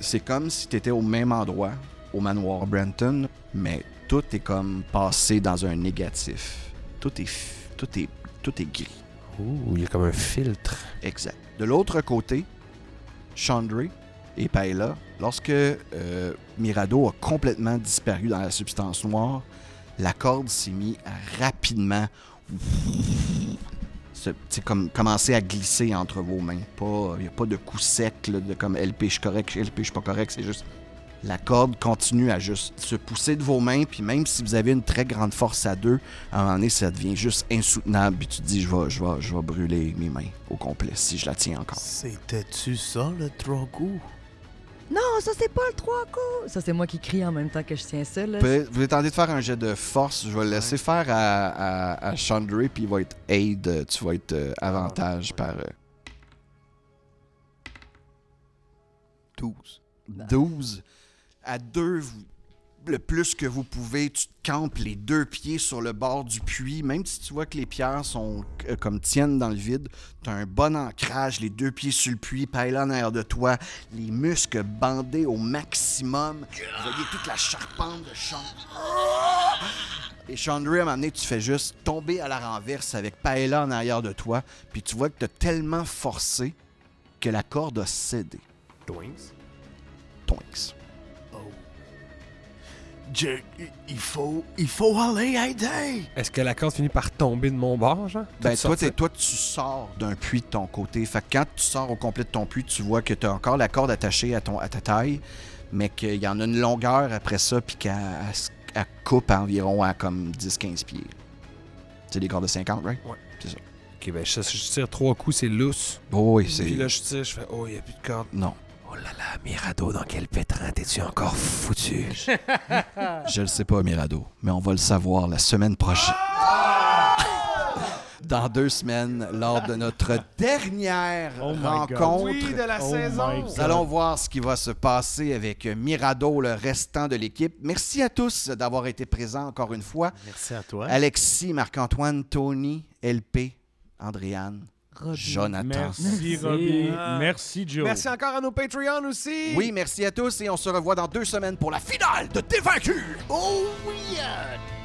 c'est comme si tu étais au même endroit, au manoir Brenton, mais tout est comme passé dans un négatif. Tout est, f- tout est, tout est gris.
Ouh, il y a comme un filtre.
Exact. De l'autre côté, Chandra et Paella, lorsque euh, Mirado a complètement disparu dans la substance noire, la corde s'est mise à rapidement se- sais, comme commencer à glisser entre vos mains. Il n'y a pas de coup sec là, de comme LP je suis correct, LP je suis pas correct, c'est juste la corde continue à juste se pousser de vos mains, puis même si vous avez une très grande force à deux, à un moment donné, ça devient juste insoutenable, puis tu te dis, je vais, je vais, je vais brûler mes mains au complet si je la tiens encore.
C'était-tu ça, le Drogo?
Non, ça, c'est pas le trois coups. Ça, c'est moi qui crie en même temps que je tiens ça. Là.
Vous pouvez- vous tenter de faire un jet de force. Je vais le laisser faire à, à, puis il va être aid. euh, Tu vas être euh, avantage par euh,
12.
12. À 2, le plus que vous pouvez, tu te campes les deux pieds sur le bord du puits. Même si tu vois que les pierres sont euh, comme tiennent dans le vide, tu as un bon ancrage, les deux pieds sur le puits, paella en arrière de toi, les muscles bandés au maximum. Vous voyez toute la charpente de Chandra. Et Chandra, à un moment donné, tu fais juste tomber à la renverse avec Paella en arrière de toi, puis tu vois que tu as tellement forcé que la corde a cédé.
Twins.
Tonks.
Je- il faut, il faut aller aider.
Est-ce que la corde finit par tomber de mon bord, genre?
Ben, toi, t'es- toi, tu sors d'un puits de ton côté. Fait que quand tu sors au complet de ton puits, tu vois que tu as encore la corde attachée à, ton, à ta taille, mais qu'il y en a une longueur après ça, puis qu'elle elle se- elle coupe à environ à comme 10-15 pieds. C'est des cordes de 50, right?
Ok, ben je, je tire trois coups, c'est lousse.
Oh, oui, c'est.
Puis là, je tire, je fais, oh, il n'y a plus de corde.
Non.
Oh là là, Mirado, dans quel pétrin t'es-tu encore foutu?
Je le sais pas, Mirado, mais on va le savoir la semaine prochaine. Dans deux semaines, lors de notre dernière
Oh my God.
rencontre.
de la
Oh my
Nous
God.
allons voir ce qui va se passer avec Mirado, le restant de l'équipe. Merci à tous d'avoir été présents encore une fois.
Merci à toi.
Alexis, Marc-Antoine, Tony, LP, Andréane,
Robin.
Jonathan.
Merci,
Merci.
Robbie.
Ah.
Merci, Joe.
Merci encore à nos Patreons aussi.
Oui, merci à tous et on se revoit dans deux semaines pour la finale de Dévaincu.
Oh, yeah!